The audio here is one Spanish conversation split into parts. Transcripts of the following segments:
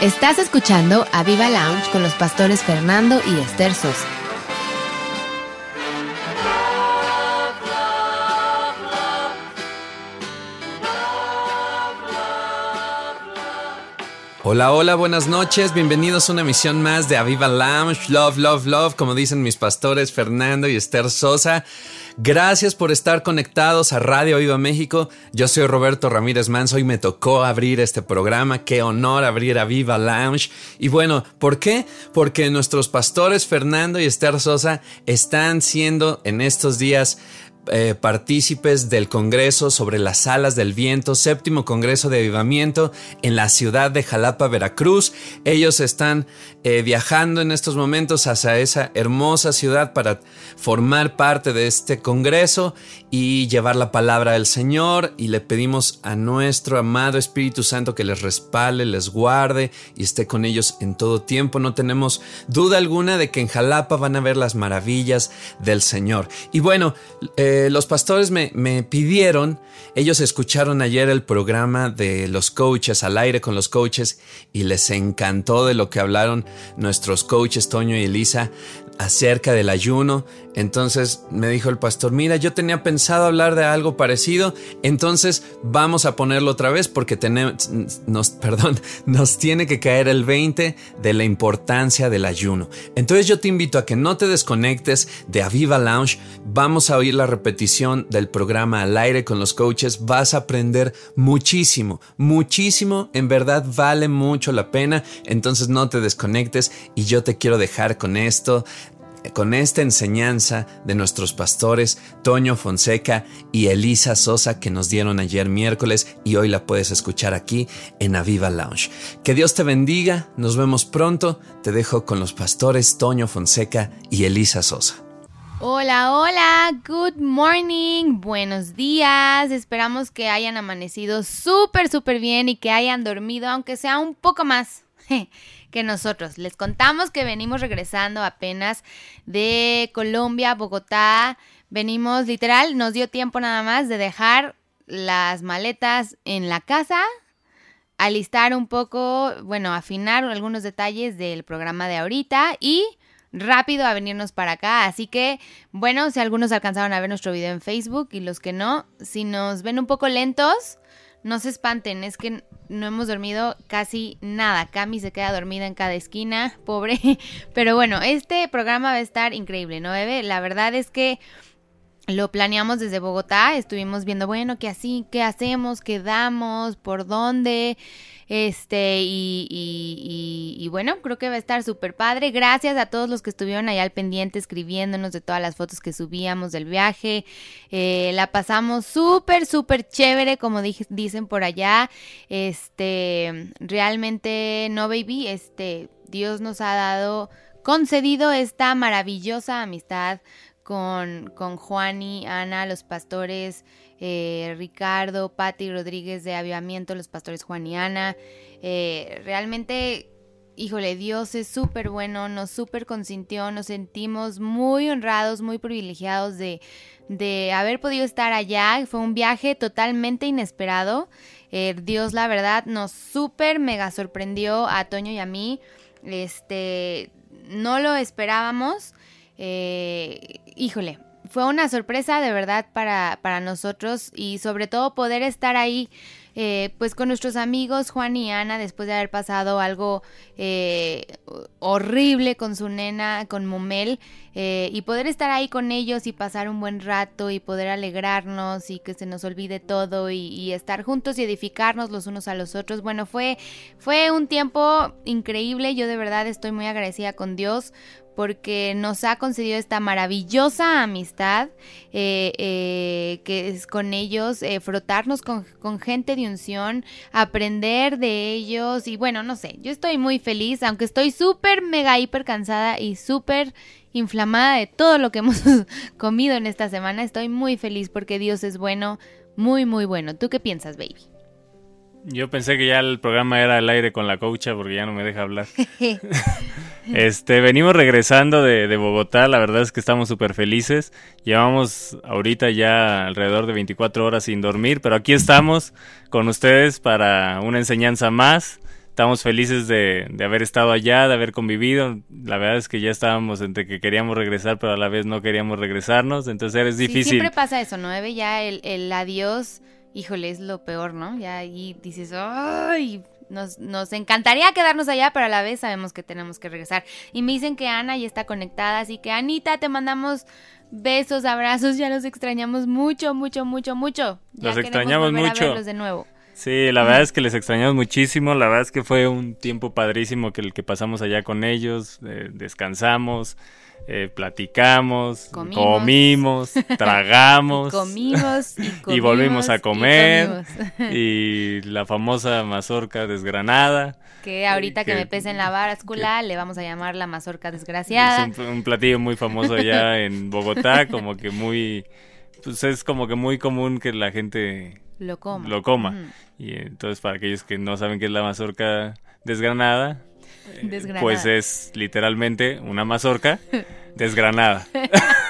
Estás escuchando a Viva Lounge con los pastores Fernando y Esther Sosa. Hola, hola, buenas noches, bienvenidos a una emisión más de Aviva Lounge, Love, Love, Love, como dicen mis pastores Fernando y Esther Sosa. Gracias por estar conectados a Radio Viva México. Yo soy Roberto Ramírez Manso y me tocó abrir este programa. Qué honor abrir a Viva Lounge. Y bueno, ¿por qué? Porque nuestros pastores Fernando y Esther Sosa están siendo en estos días eh, partícipes del Congreso sobre las alas del viento, séptimo Congreso de Avivamiento en la ciudad de Jalapa, Veracruz. Ellos están eh, viajando en estos momentos hacia esa hermosa ciudad para formar parte de este Congreso y llevar la palabra del Señor. Y le pedimos a nuestro amado Espíritu Santo que les respalde, les guarde y esté con ellos en todo tiempo. No tenemos duda alguna de que en Jalapa van a ver las maravillas del Señor. Y bueno, eh, eh, los pastores me, me, pidieron, ellos escucharon ayer el programa de los coaches, al aire con los coaches, y les encantó de lo que hablaron nuestros coaches, Toño y Elisa, acerca del ayuno. Entonces me dijo el pastor, mira, yo tenía pensado hablar de algo parecido, entonces vamos a ponerlo otra vez porque tenemos, nos, perdón, nos tiene que caer el 20 de la importancia del ayuno. Entonces yo te invito a que no te desconectes de Aviva Lounge, vamos a oír la repetición del programa al aire con los coaches, vas a aprender muchísimo, muchísimo, en verdad vale mucho la pena, entonces no te desconectes y yo te quiero dejar con esto con esta enseñanza de nuestros pastores Toño Fonseca y Elisa Sosa que nos dieron ayer miércoles y hoy la puedes escuchar aquí en Aviva Lounge. Que Dios te bendiga, nos vemos pronto, te dejo con los pastores Toño Fonseca y Elisa Sosa. Hola, hola, good morning, buenos días, esperamos que hayan amanecido súper, súper bien y que hayan dormido aunque sea un poco más que nosotros. Les contamos que venimos regresando apenas de Colombia, Bogotá. Venimos literal, nos dio tiempo nada más de dejar las maletas en la casa, alistar un poco, bueno, afinar algunos detalles del programa de ahorita y rápido a venirnos para acá. Así que, bueno, si algunos alcanzaron a ver nuestro video en Facebook y los que no, si nos ven un poco lentos, no se espanten, es que no hemos dormido casi nada. Cami se queda dormida en cada esquina, pobre. Pero bueno, este programa va a estar increíble, ¿no, bebé? La verdad es que lo planeamos desde Bogotá, estuvimos viendo, bueno, qué así, qué hacemos, qué damos, por dónde. Este, y, y, bueno, creo que va a estar súper padre. Gracias a todos los que estuvieron allá al pendiente escribiéndonos de todas las fotos que subíamos del viaje. Eh, la pasamos súper, súper chévere, como dicen por allá. Este, realmente, no, baby, este, Dios nos ha dado, concedido esta maravillosa amistad con, con Juan y Ana, los pastores eh, Ricardo, Patti Rodríguez de Avivamiento, los pastores Juan y Ana. Eh, realmente, híjole, Dios es súper bueno, nos súper consintió, nos sentimos muy honrados, muy privilegiados de, de haber podido estar allá. Fue un viaje totalmente inesperado. Eh, Dios, la verdad, nos súper mega sorprendió a Toño y a mí. Este, no lo esperábamos. Híjole, fue una sorpresa de verdad para, para nosotros y sobre todo poder estar ahí eh, pues con nuestros amigos Juan y Ana después de haber pasado algo eh, horrible con su nena, con Momel eh, y poder estar ahí con ellos y pasar un buen rato y poder alegrarnos y que se nos olvide todo y, estar juntos y edificarnos los unos a los otros. Bueno, fue, fue un tiempo increíble, yo de verdad estoy muy agradecida con Dios porque nos ha concedido esta maravillosa amistad eh, eh, que es con ellos, eh, frotarnos con, con, gente de unción, aprender de ellos y bueno, no sé, yo estoy muy feliz, aunque estoy súper, mega, hiper cansada y súper inflamada de todo lo que hemos comido en esta semana, estoy muy feliz porque Dios es bueno, muy, muy bueno. ¿Tú qué piensas, baby? Yo pensé que ya el programa era al aire con la coacha porque ya no me deja hablar. este, venimos regresando de, Bogotá, la verdad es que estamos súper felices. Llevamos ahorita ya alrededor de 24 horas sin dormir, pero aquí estamos con ustedes para una enseñanza más. Estamos felices de, haber estado allá, de haber convivido. La verdad es que ya estábamos entre que queríamos regresar, pero a la vez no queríamos regresarnos. Entonces es difícil. siempre pasa eso, ¿no? Ya el, el adiós, híjole, es lo peor, ¿no? Ya ahí dices, ¡ay! Nos, nos, encantaría quedarnos allá, pero a la vez sabemos que tenemos que regresar. Y me dicen que Ana ya está conectada, así que Anita, te mandamos besos, abrazos, ya los extrañamos mucho, mucho, mucho, mucho. los extrañamos mucho. de nuevo. Sí, la verdad es que les extrañamos muchísimo. La verdad es que fue un tiempo padrísimo que el que pasamos allá con ellos. Eh, descansamos, eh, platicamos, comimos, tragamos. comimos y, volvimos a comer. Y, la famosa mazorca desgranada. Que ahorita que, me pesa en la báscula le vamos a llamar la mazorca desgraciada. Es un, platillo muy famoso allá en Bogotá, como que muy... Pues es como que muy común que la gente lo coma. Lo coma. Y entonces para aquellos que no saben qué es la mazorca desgranada, eh, pues es literalmente una mazorca desgranada.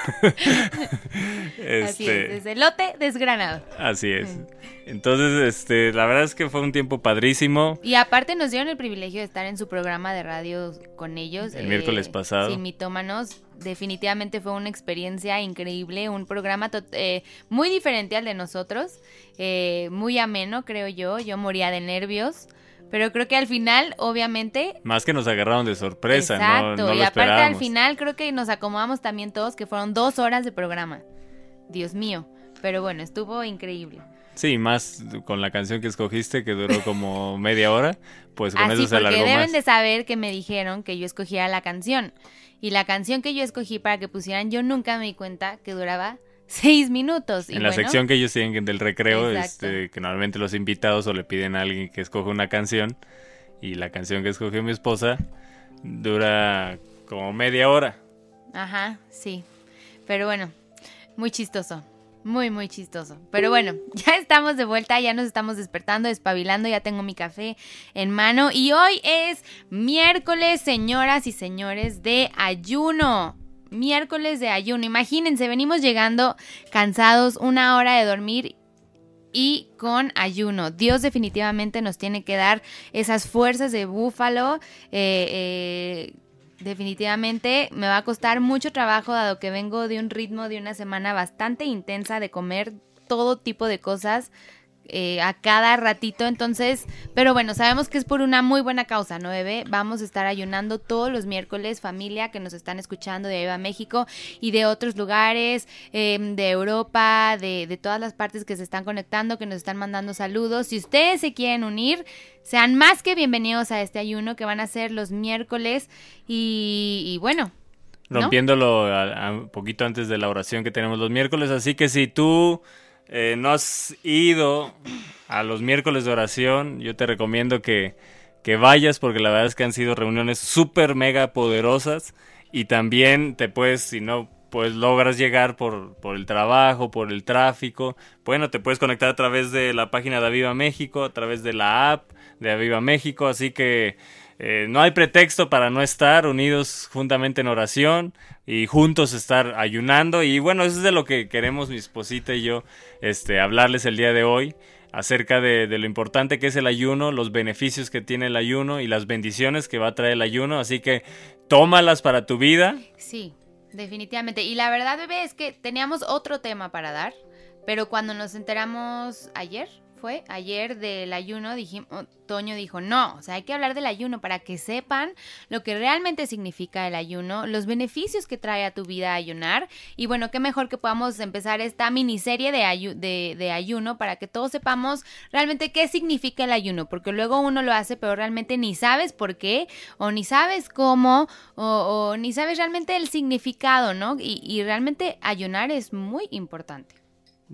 Así es, este, elote desgranado. Así es. Entonces, este, la verdad es que fue un tiempo padrísimo. Y aparte nos dieron el privilegio de estar en su programa de radio con ellos. El miércoles eh, pasado. Sin mitómanos. Definitivamente fue una experiencia increíble, un programa eh, muy diferente al de nosotros, eh, muy ameno, creo yo. Yo moría de nervios. Pero creo que al final, obviamente... Más que nos agarraron de sorpresa, exacto, no, y aparte al final creo que nos acomodamos también todos, que fueron dos horas de programa. Dios mío. Pero bueno, estuvo increíble. Sí, más con la canción que escogiste, que duró como media hora, pues con eso se alargó porque deben de saber que me dijeron que yo escogiera la canción. Y la canción que yo escogí para que pusieran, yo nunca me di cuenta que duraba seis minutos. en la sección que ellos tienen del recreo, este, que normalmente los invitados o le piden a alguien que escoja una canción, y la canción que escogió mi esposa dura como media hora. Ajá, sí. Pero bueno, muy chistoso. Muy, muy chistoso. Pero bueno, ya estamos de vuelta, ya nos estamos despertando, despabilando, ya tengo mi café en mano y hoy es miércoles, señoras y señores, de ayuno miércoles de ayuno. Imagínense, venimos llegando cansados, una hora de dormir y con ayuno. Dios definitivamente nos tiene que dar esas fuerzas de búfalo. Eh, eh, definitivamente me va a costar mucho trabajo dado que vengo de un ritmo de una semana bastante intensa de comer todo tipo de cosas eh, a cada ratito. Entonces, pero bueno, sabemos que es por una muy buena causa, ¿no, bebé? Vamos a estar ayunando todos los miércoles, familia que nos están escuchando de Eva México y de otros lugares, em, de Europa, de, de todas las partes que se están conectando, que nos están mandando saludos. Si ustedes se quieren unir, sean más que bienvenidos a este ayuno que van a ser los miércoles y, bueno. Rompiéndolo un poquito antes de la oración que tenemos los miércoles, así que si tú eh, no has ido a los miércoles de oración, yo te recomiendo que, que vayas porque la verdad es que han sido reuniones súper mega poderosas y también te puedes, si no pues logras llegar por, por, el trabajo, por el tráfico. Bueno, te puedes conectar a través de la página de Aviva México, a través de la app de Aviva México, así que eh, no hay pretexto para no estar unidos juntamente en oración y juntos estar ayunando. Y bueno, eso es de lo que queremos mi esposita y yo este, hablarles el día de hoy acerca de, de, lo importante que es el ayuno, los beneficios que tiene el ayuno y las bendiciones que va a traer el ayuno. Así que tómalas para tu vida. Sí, definitivamente. Y la verdad, bebé, es que teníamos otro tema para dar, pero cuando nos enteramos ayer, fue ayer del ayuno, dijimos, Toño dijo, no, o sea, hay que hablar del ayuno para que sepan lo que realmente significa el ayuno, los beneficios que trae a tu vida ayunar. Y bueno, qué mejor que podamos empezar esta miniserie de, de, ayuno para que todos sepamos realmente qué significa el ayuno, porque luego uno lo hace, pero realmente ni sabes por qué, o ni sabes cómo, o, ni sabes realmente el significado, ¿no? y realmente ayunar es muy importante.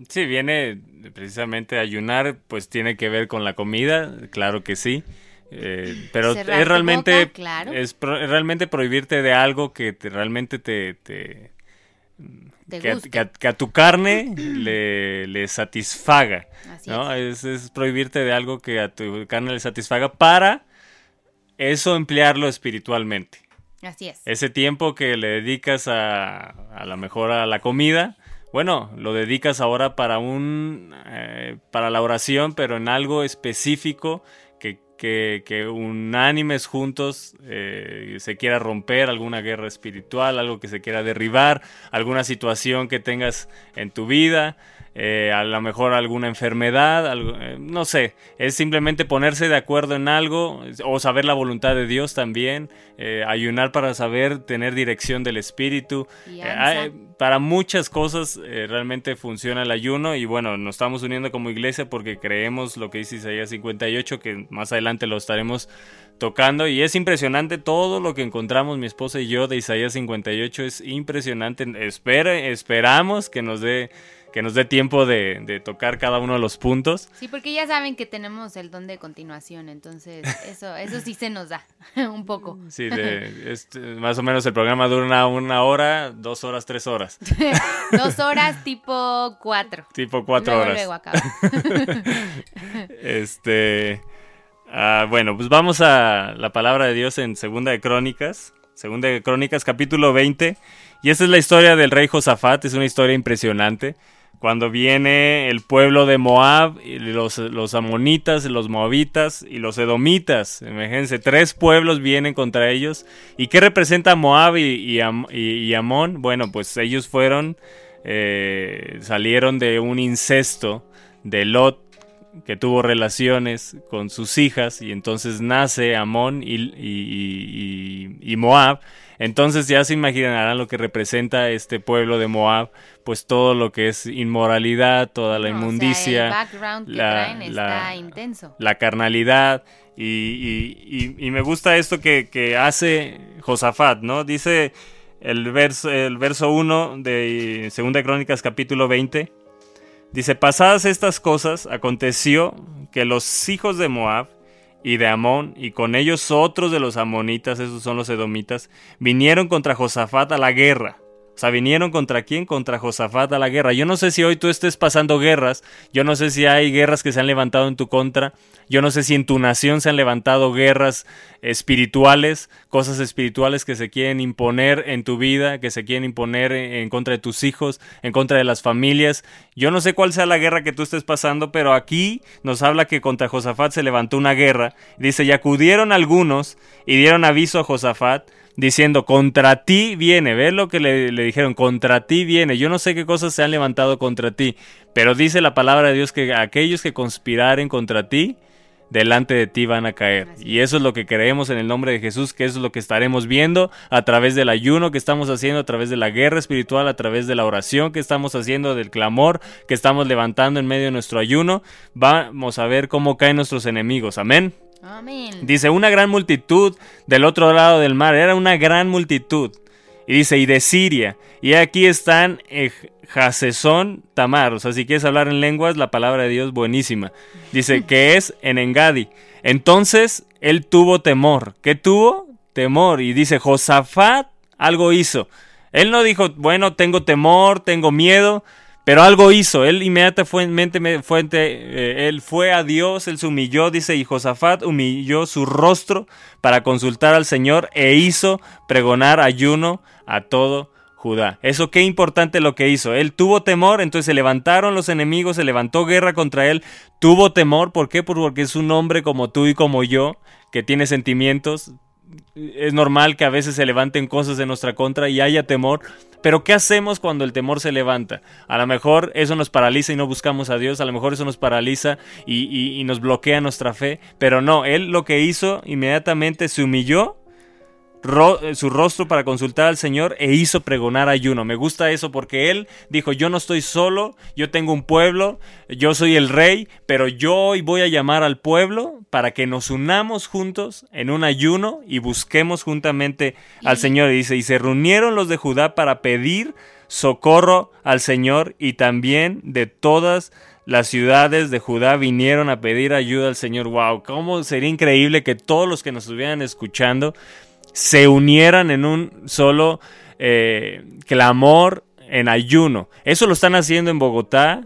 Sí, viene precisamente ayunar, pues tiene que ver con la comida, claro que sí. Eh, pero es realmente es realmente prohibirte de algo que te, realmente te, te, que, a, tu carne le, le satisfaga, ¿no? Es. Es, prohibirte de algo que a tu carne le satisfaga para eso emplearlo espiritualmente. Así es. Ese tiempo que le dedicas a, a lo mejor a la comida, bueno, lo dedicas ahora para un, eh, para la oración, pero en algo específico que que, que unánimes juntos eh, se quiera romper alguna guerra espiritual, algo que se quiera derribar, alguna situación que tengas en tu vida. Eh, a lo mejor alguna enfermedad, eh, no sé, es simplemente ponerse de acuerdo en algo o saber la voluntad de Dios también, eh, ayunar para saber tener dirección del Espíritu. para muchas cosas realmente funciona el ayuno y bueno, nos estamos uniendo como iglesia porque creemos lo que dice Isaías 58, que más adelante lo estaremos tocando y es impresionante todo lo que encontramos mi esposa y yo de Isaías 58 es impresionante espera esperamos que nos dé que nos dé tiempo de, tocar cada uno de los puntos. Sí, porque ya saben que tenemos el don de continuación, entonces eso, eso sí se nos da un poco. Sí, este, más o menos el programa dura una, hora, dos horas, tres horas. dos horas tipo cuatro. Tipo cuatro horas. Luego acaba. este, ah, bueno, pues vamos a la palabra de Dios en Segunda de Crónicas, Segunda de Crónicas capítulo 20. Y esta es la historia del rey Josafat, es una historia impresionante cuando viene el pueblo de Moab, los, los amonitas, los moabitas y los edomitas. Imagínense, tres pueblos vienen contra ellos. ¿Y qué representa Moab y, y, Amón? Bueno, pues ellos fueron, eh, salieron de un incesto de Lot que tuvo relaciones con sus hijas y entonces nace Amón y Moab. Entonces ya se imaginarán lo que representa este pueblo de Moab, pues todo lo que es inmoralidad, toda la inmundicia, la, intenso. la carnalidad. Y, me gusta esto que, hace Josafat, ¿no? Dice el verso, el verso 1 de 2 Crónicas capítulo 20. Dice, pasadas estas cosas, aconteció que los hijos de Moab y de Amón, y con ellos otros de los amonitas, esos son los edomitas, vinieron contra Josafat a la guerra. O sea, vinieron contra quién? Contra Josafat a la guerra. Yo no sé si hoy tú estés pasando guerras, yo no sé si hay guerras que se han levantado en tu contra, yo no sé si en tu nación se han levantado guerras espirituales, cosas espirituales que se quieren imponer en tu vida, que se quieren imponer en contra de tus hijos, en contra de las familias. Yo no sé cuál sea la guerra que tú estés pasando, pero aquí nos habla que contra Josafat se levantó una guerra. Dice, y acudieron algunos y dieron aviso a Josafat diciendo, contra ti viene, ¿ves lo que le, le, dijeron? Contra ti viene. Yo no sé qué cosas se han levantado contra ti, pero dice la palabra de Dios que aquellos que conspiraren contra ti, delante de ti van a caer. Y eso es lo que creemos en el nombre de Jesús, que eso es lo que estaremos viendo a través del ayuno que estamos haciendo, a través de la guerra espiritual, a través de la oración que estamos haciendo, del clamor que estamos levantando en medio de nuestro ayuno. Vamos a ver cómo caen nuestros enemigos. Amén. Amén. Dice, una gran multitud del otro lado del mar, era una gran multitud. Y dice, y de Siria. Y aquí están eh, Jasesón Tamar. O sea, si quieres hablar en lenguas, la palabra de Dios buenísima. Dice que es en Engadi. Entonces él tuvo temor. ¿Qué tuvo? Temor. Y dice, Josafat algo hizo. Él no dijo, bueno, tengo temor, tengo miedo. Pero algo hizo, él inmediatamente fue, eh, él fue a Dios, él se humilló, dice, y Josafat humilló su rostro para consultar al Señor e hizo pregonar ayuno a todo Judá. Eso qué importante lo que hizo. Él tuvo temor, entonces se levantaron los enemigos, se levantó guerra contra él, tuvo temor, ¿por qué? Porque es un hombre como tú y como yo, que tiene sentimientos, es normal que a veces se levanten cosas en nuestra contra y haya temor, pero ¿qué hacemos cuando el temor se levanta? A lo mejor eso nos paraliza y no buscamos a Dios, a lo mejor eso nos paraliza y, y nos bloquea nuestra fe, pero no, él lo que hizo inmediatamente se humilló eh, su rostro para consultar al Señor e hizo pregonar ayuno. Me gusta eso porque él dijo, yo no estoy solo, yo tengo un pueblo, yo soy el rey, pero yo hoy voy a llamar al pueblo para que nos unamos juntos en un ayuno y busquemos juntamente al Señor. Y dice, y se reunieron los de Judá para pedir socorro al Señor y también de todas las ciudades de Judá vinieron a pedir ayuda al Señor. Wow, cómo sería increíble que todos los que nos estuvieran escuchando se unieran en un solo eh, clamor en ayuno. Eso lo están haciendo en Bogotá,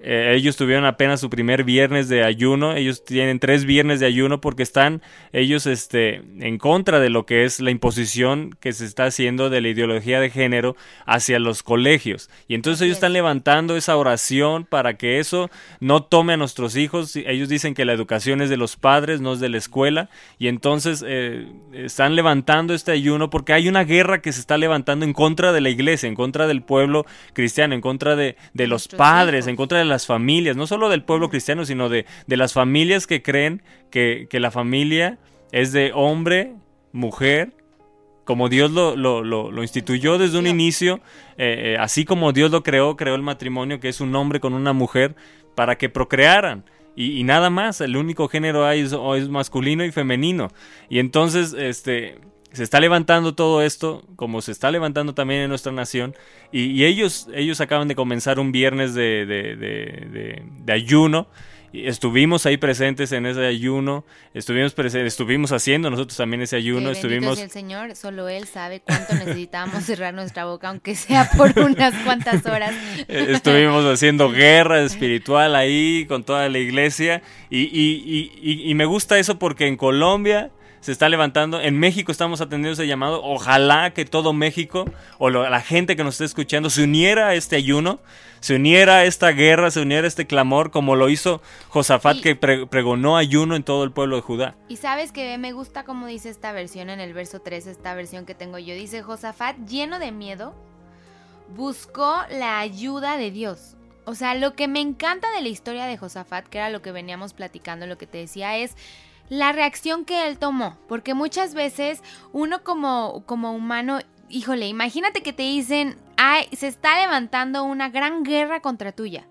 eh, ellos tuvieron apenas su primer viernes de ayuno. Ellos tienen tres viernes de ayuno porque están ellos este, en contra de lo que es la imposición que se está haciendo de la ideología de género hacia los colegios. Y entonces ellos están levantando esa oración para que eso no tome a nuestros hijos. Ellos dicen que la educación es de los padres, no es de la escuela. Y entonces eh, están levantando este ayuno porque hay una guerra que se está levantando en contra de la iglesia, en contra del pueblo cristiano, en contra de, de los padres, en contra de las familias, no solo del pueblo cristiano, sino de, de las familias que creen que, que, la familia es de hombre, mujer, como Dios lo, lo, lo, instituyó desde un inicio, eh, eh, así como Dios lo creó, creó el matrimonio, que es un hombre con una mujer, para que procrearan. Y, y nada más, el único género hay es, es masculino y femenino. Y entonces, este, se está levantando todo esto, como se está levantando también en nuestra nación, y, ellos, ellos acaban de comenzar un viernes de, de, ayuno, y estuvimos ahí presentes en ese ayuno, estuvimos estuvimos haciendo nosotros también ese ayuno, estuvimos... el Señor, solo Él sabe cuánto necesitamos cerrar nuestra boca, aunque sea por unas cuantas horas. Eh, estuvimos haciendo guerra espiritual ahí con toda la iglesia, y, y me gusta eso porque en Colombia se está levantando. En México estamos atendiendo ese llamado. Ojalá que todo México o la gente que nos esté escuchando se uniera a este ayuno, se uniera a esta guerra, se uniera a este clamor, como lo hizo Josafat, que pregonó ayuno en todo el pueblo de Judá. Y sabes que me gusta como dice esta versión en el verso 3, esta versión que tengo yo. Dice Josafat, lleno de miedo, buscó la ayuda de Dios. O sea, lo que me encanta de la historia de Josafat, que era lo que veníamos platicando, lo que te decía, es la reacción que él tomó, porque muchas veces uno como, como humano, híjole, imagínate que te dicen, ay, se está levantando una gran guerra contra tuya.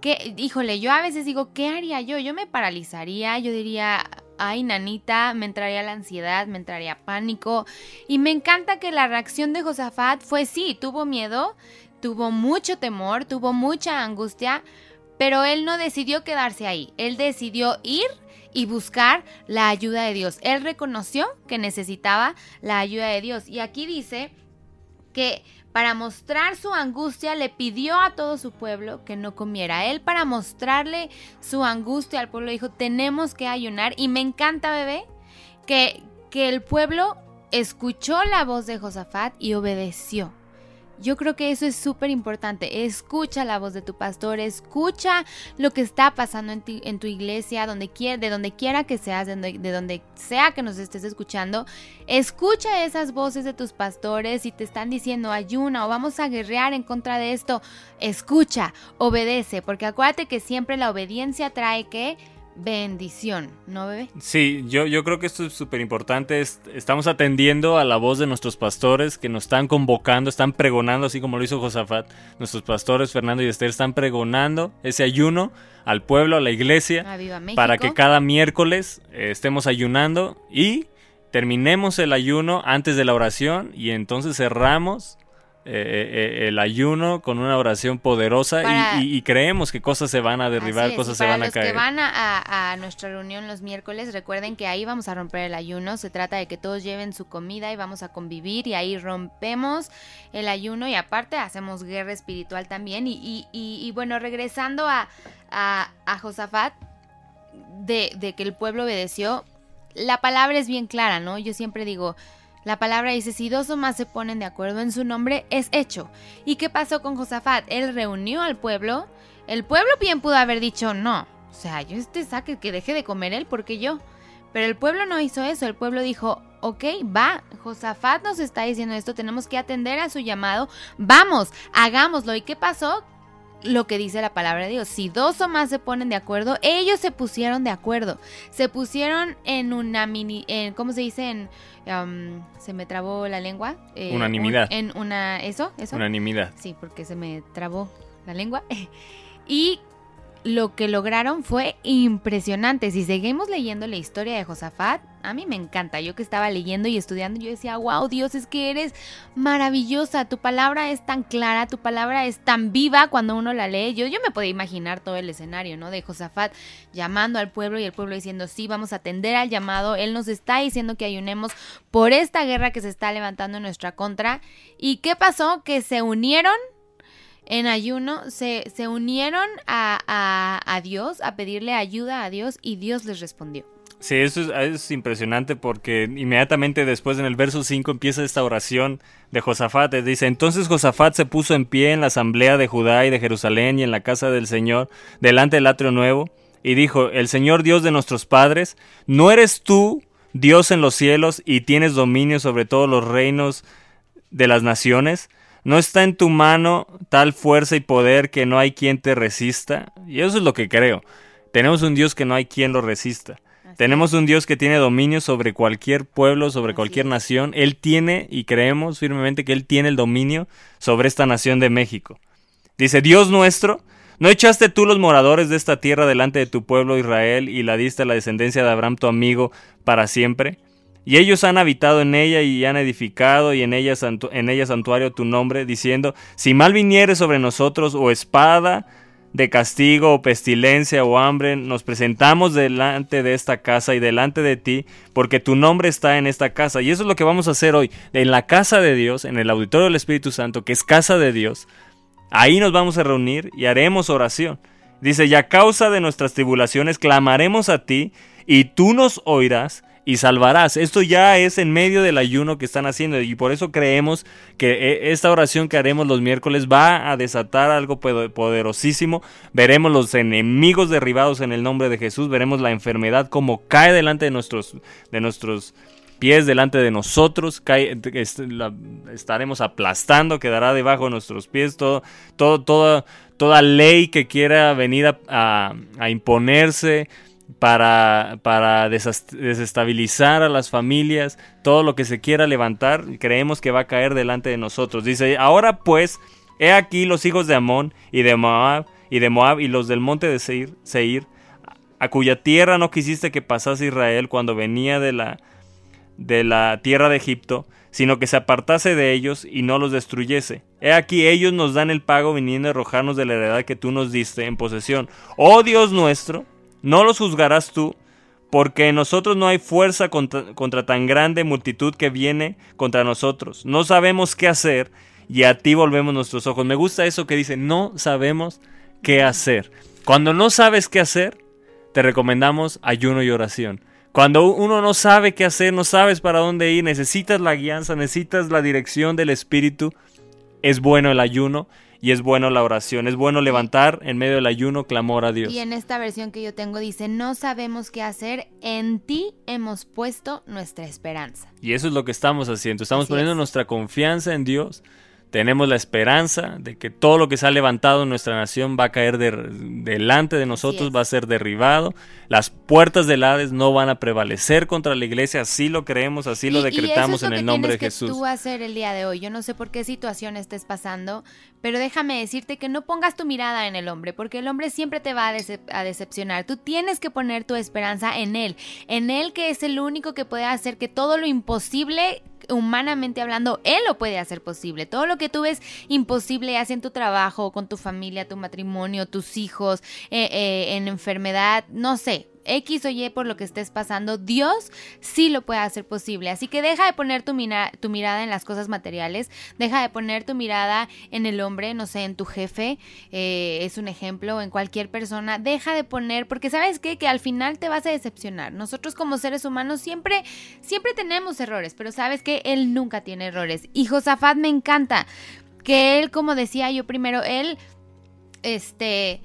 Que, híjole, yo a veces digo, ¿qué haría yo? Yo me paralizaría, yo diría, ay, nanita, me entraría la ansiedad, me entraría pánico. Y me encanta que la reacción de Josafat fue sí, tuvo miedo, tuvo mucho temor, tuvo mucha angustia, pero él no decidió quedarse ahí, él decidió ir y buscar la ayuda de Dios. Él reconoció que necesitaba la ayuda de Dios. Y aquí dice que para mostrar su angustia le pidió a todo su pueblo que no comiera. Él para mostrarle su angustia al pueblo dijo, tenemos que ayunar. Y me encanta, bebé, que, que el pueblo escuchó la voz de Josafat y obedeció. Yo creo que eso es súper importante. Escucha la voz de tu pastor, escucha lo que está pasando en, tu iglesia, donde de donde quiera que seas, de donde, de donde sea que nos estés escuchando. Escucha esas voces de tus pastores y te están diciendo ayuna o vamos a guerrear en contra de esto. Escucha, obedece, porque acuérdate que siempre la obediencia trae que bendición, ¿no, bebé? Sí, yo, yo creo que esto es súper importante. Estamos atendiendo a la voz de nuestros pastores que nos están convocando, están pregonando, así como lo hizo Josafat. Nuestros pastores, Fernando y Esther, están pregonando ese ayuno al pueblo, a la iglesia, para que cada miércoles eh, estemos ayunando y terminemos el ayuno antes de la oración y entonces cerramos eh, eh, el ayuno con una oración poderosa y, creemos que cosas se van a derribar, cosas se van a caer. Los que van a, nuestra reunión los miércoles, recuerden que ahí vamos a romper el ayuno. Se trata de que todos lleven su comida y vamos a convivir y ahí rompemos el ayuno y aparte hacemos guerra espiritual también. Y, y bueno, regresando a, a, Josafat, de, de que el pueblo obedeció, la palabra es bien clara, ¿no? Yo siempre digo, la palabra dice, si dos o más se ponen de acuerdo en su nombre, es hecho. ¿Y qué pasó con Josafat? Él reunió al pueblo. El pueblo bien pudo haber dicho, no. O sea, yo este saque que deje de comer él, porque yo. Pero el pueblo no hizo eso. El pueblo dijo, ok, va, Josafat nos está diciendo esto, tenemos que atender a su llamado. Vamos, hagámoslo. ¿Y qué pasó? Lo que dice la palabra de Dios. Si dos o más se ponen de acuerdo, ellos se pusieron de acuerdo. Se pusieron en una mini, en, ¿cómo se dice? En, um, se me trabó la lengua. Eh, Unanimidad. en una, ¿eso? ¿Eso? Unanimidad. Sí, porque se me trabó la lengua. y lo que lograron fue impresionante. Si seguimos leyendo la historia de Josafat, a mí me encanta. Yo que estaba leyendo y estudiando, yo decía, wow, Dios, es que eres maravillosa. Tu palabra es tan clara, tu palabra es tan viva cuando uno la lee. Yo, yo me podía imaginar todo el escenario, ¿no? De Josafat llamando al pueblo y el pueblo diciendo, sí, vamos a atender al llamado. Él nos está diciendo que ayunemos por esta guerra que se está levantando en nuestra contra. ¿Y qué pasó? Que se unieron en ayuno se, se unieron a, a, a Dios, a pedirle ayuda a Dios y Dios les respondió. Sí, eso es, es, impresionante porque inmediatamente después en el verso 5 empieza esta oración de Josafat. Dice, entonces Josafat se puso en pie en la asamblea de Judá y de Jerusalén y en la casa del Señor, delante del atrio nuevo, y dijo, el Señor Dios de nuestros padres, ¿no eres tú Dios en los cielos y tienes dominio sobre todos los reinos de las naciones? ¿No está en tu mano tal fuerza y poder que no hay quien te resista? Y eso es lo que creo. Tenemos un Dios que no hay quien lo resista. Tenemos un Dios que tiene dominio sobre cualquier pueblo, sobre cualquier nación. Él tiene, y creemos firmemente que Él tiene el dominio sobre esta nación de México. Dice, Dios nuestro, ¿no echaste tú los moradores de esta tierra delante de tu pueblo Israel y la diste a la descendencia de Abraham tu amigo para siempre? Y ellos han habitado en ella y han edificado y en ella, en ella santuario tu nombre, diciendo, si mal viniere sobre nosotros o espada, de castigo o pestilencia o hambre, nos presentamos delante de esta casa y delante de ti, porque tu nombre está en esta casa. Y eso es lo que vamos a hacer hoy. En la casa de Dios, en el auditorio del Espíritu Santo, que es casa de Dios, ahí nos vamos a reunir y haremos oración. Dice, y a causa de nuestras tribulaciones clamaremos a ti, y tú nos oirás y salvarás. Esto ya es en medio del ayuno que están haciendo y por eso creemos que eh, esta oración que haremos los miércoles va a desatar algo poderosísimo. Veremos los enemigos derribados en el nombre de Jesús, veremos la enfermedad como cae delante de nuestros de nuestros pies delante de nosotros, cae, estaremos aplastando, quedará debajo de nuestros pies todo, toda, toda ley que quiera venir a imponerse, para, para desestabilizar a las familias, todo lo que se quiera levantar, creemos que va a caer delante de nosotros. Dice, ahora pues, he aquí los hijos de Amón y de Moab y de Moab y los del monte de Seir, Seir a cuya tierra no quisiste que pasase Israel cuando venía de la, de la tierra de Egipto, sino que se apartase de ellos y no los destruyese. He aquí ellos nos dan el pago viniendo a arrojarnos de la heredad que tú nos diste en posesión. Oh Dios nuestro, no los juzgarás tú, porque en nosotros no hay fuerza contra, tan grande multitud que viene contra nosotros. No sabemos qué hacer y a ti volvemos nuestros ojos. Me gusta eso que dice, no sabemos qué hacer. Cuando no sabes qué hacer, te recomendamos ayuno y oración. Cuando uno no sabe qué hacer, no sabes para dónde ir, necesitas la guianza, necesitas la dirección del Espíritu, es bueno el ayuno y es bueno la oración, es bueno levantar en medio del ayuno clamor a Dios. Y en esta versión que yo tengo dice, no sabemos qué hacer, en ti hemos puesto nuestra esperanza. Y eso es lo que estamos haciendo, estamos poniendo nuestra confianza en Dios tenemos la esperanza de que todo lo que se ha levantado en nuestra nación va a caer delante de nosotros, va a ser derribado. Las puertas del Hades no van a prevalecer contra la iglesia, así lo creemos, así lo decretamos en el nombre de Jesús. tú hacer el día de hoy. Yo no sé por qué situación estés pasando, pero déjame decirte que no pongas tu mirada en el hombre, porque el hombre siempre te va a, decepcionar. Tú tienes que poner tu esperanza en él, en él que es el único que puede hacer que todo lo imposible humanamente hablando, Él lo puede hacer posible. Todo lo que tú ves imposible, hace en tu trabajo, con tu familia, tu matrimonio, tus hijos, eh, eh, en enfermedad, no sé, X o Y por lo que estés pasando, Dios sí lo puede hacer posible. Así que deja de poner tu, tu, mirada en las cosas materiales, deja de poner tu mirada en el hombre, no sé, en tu jefe, eh, es un ejemplo, en cualquier persona. Deja de poner, porque sabes que al final te vas a decepcionar. Nosotros como seres humanos siempre, siempre tenemos errores, pero sabes que Él nunca tiene errores. Y Josafat me encanta, que él, como decía yo primero, él, este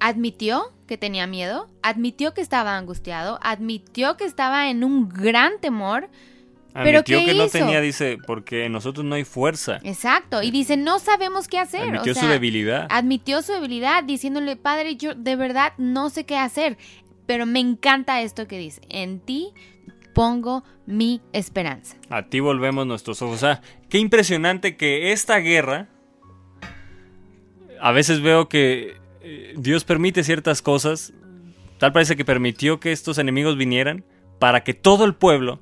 admitió que tenía miedo, admitió que estaba angustiado, admitió que estaba en un gran temor. Admitió pero que no tenía, dice, porque nosotros no hay fuerza. Exacto, y dice, no sabemos qué hacer. Admitió su debilidad. Admitió su debilidad, diciéndole, Padre, yo de verdad no sé qué hacer. Pero me encanta esto que dice, en ti pongo mi esperanza. A ti volvemos nuestros ojos. O sea, qué impresionante que esta guerra, a veces veo que eh, Dios permite ciertas cosas. Tal parece que permitió que estos enemigos vinieran para que todo el pueblo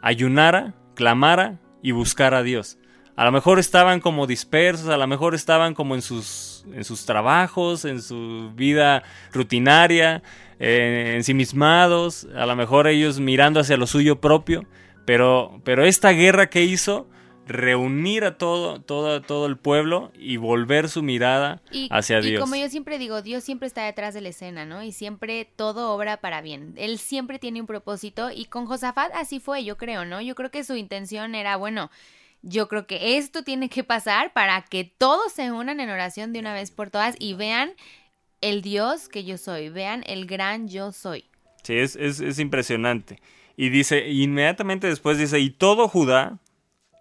ayunara, clamara y buscara a Dios. A lo mejor estaban como dispersos, a lo mejor estaban como en sus, en sus trabajos, en su vida rutinaria, ensimismados, a lo mejor ellos mirando hacia lo suyo propio, pero, pero esta guerra que hizo reunir a todo, todo, todo el pueblo y volver su mirada hacia Dios. Y como yo siempre digo, Dios siempre está detrás de la escena, ¿no? Y siempre todo obra para bien. Él siempre tiene un propósito y con Josafat así fue, yo creo, ¿no? Yo creo que su intención era, bueno, yo creo que esto tiene que pasar para que todos se unan en oración de una vez por todas y vean el Dios que yo soy, vean el gran yo soy. Sí, es, es, es impresionante. Y dice, inmediatamente después dice, y todo Judá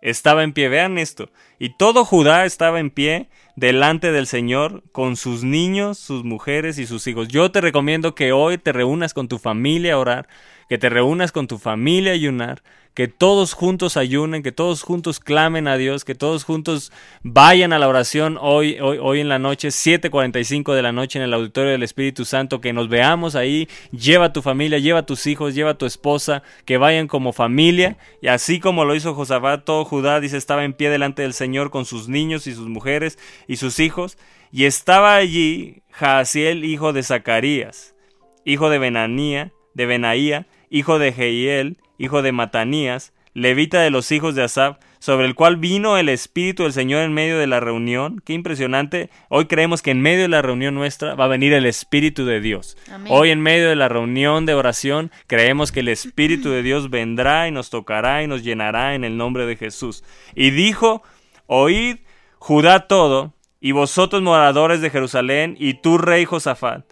estaba en pie, vean esto, y todo Judá estaba en pie delante del Señor con sus niños, sus mujeres y sus hijos. Yo te recomiendo que hoy te reúnas con tu familia a orar, que te reúnas con tu familia a ayunar, que todos juntos ayunen, que todos juntos clamen a Dios, que todos juntos vayan a la oración hoy, hoy, hoy en la noche, 7.45 de la noche en el auditorio del Espíritu Santo, que nos veamos ahí, lleva a tu familia, lleva a tus hijos, lleva a tu esposa, que vayan como familia, y así como lo hizo Josafat, todo Judá, dice, estaba en pie delante del Señor con sus niños y sus mujeres y sus hijos, y estaba allí Jaasiel, hijo de Zacarías, hijo de Benanía, de Benaía, hijo de Jehiel, hijo de Matanías, levita de los hijos de Asaf, sobre el cual vino el Espíritu del Señor en medio de la reunión. Qué impresionante. Hoy creemos que en medio de la reunión nuestra va a venir el Espíritu de Dios. Hoy en medio de la reunión de oración creemos que el Espíritu de Dios vendrá y nos tocará y nos llenará en el nombre de Jesús. Y dijo, oíd Judá todo, y vosotros moradores de Jerusalén, y tú rey Josafat.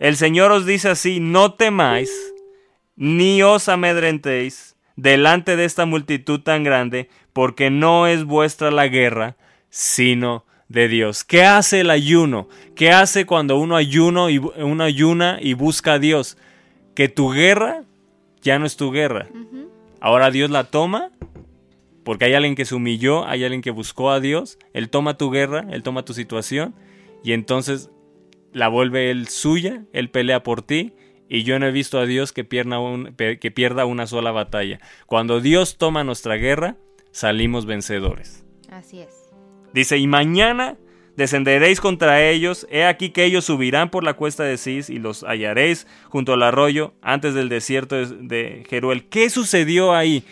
El Señor os dice así, no temáis ni os amedrentéis delante de esta multitud tan grande, porque no es vuestra la guerra, sino de Dios. ¿Qué hace el ayuno? ¿Qué hace cuando uno ayuno y uno ayuna y busca a Dios? Que tu guerra ya no es tu guerra. Ahora Dios la toma porque hay alguien que se humilló, hay alguien que buscó a Dios, él toma tu guerra, él toma tu situación y entonces la vuelve él suya, él pelea por ti y yo no he visto a Dios que pierda, que pierda una sola batalla. Cuando Dios toma nuestra guerra, salimos vencedores. Así es. Dice, y mañana descenderéis contra ellos, he aquí que ellos subirán por la cuesta de Cis y los hallaréis junto al arroyo antes del desierto de Jeruel. ¿Qué sucedió ahí?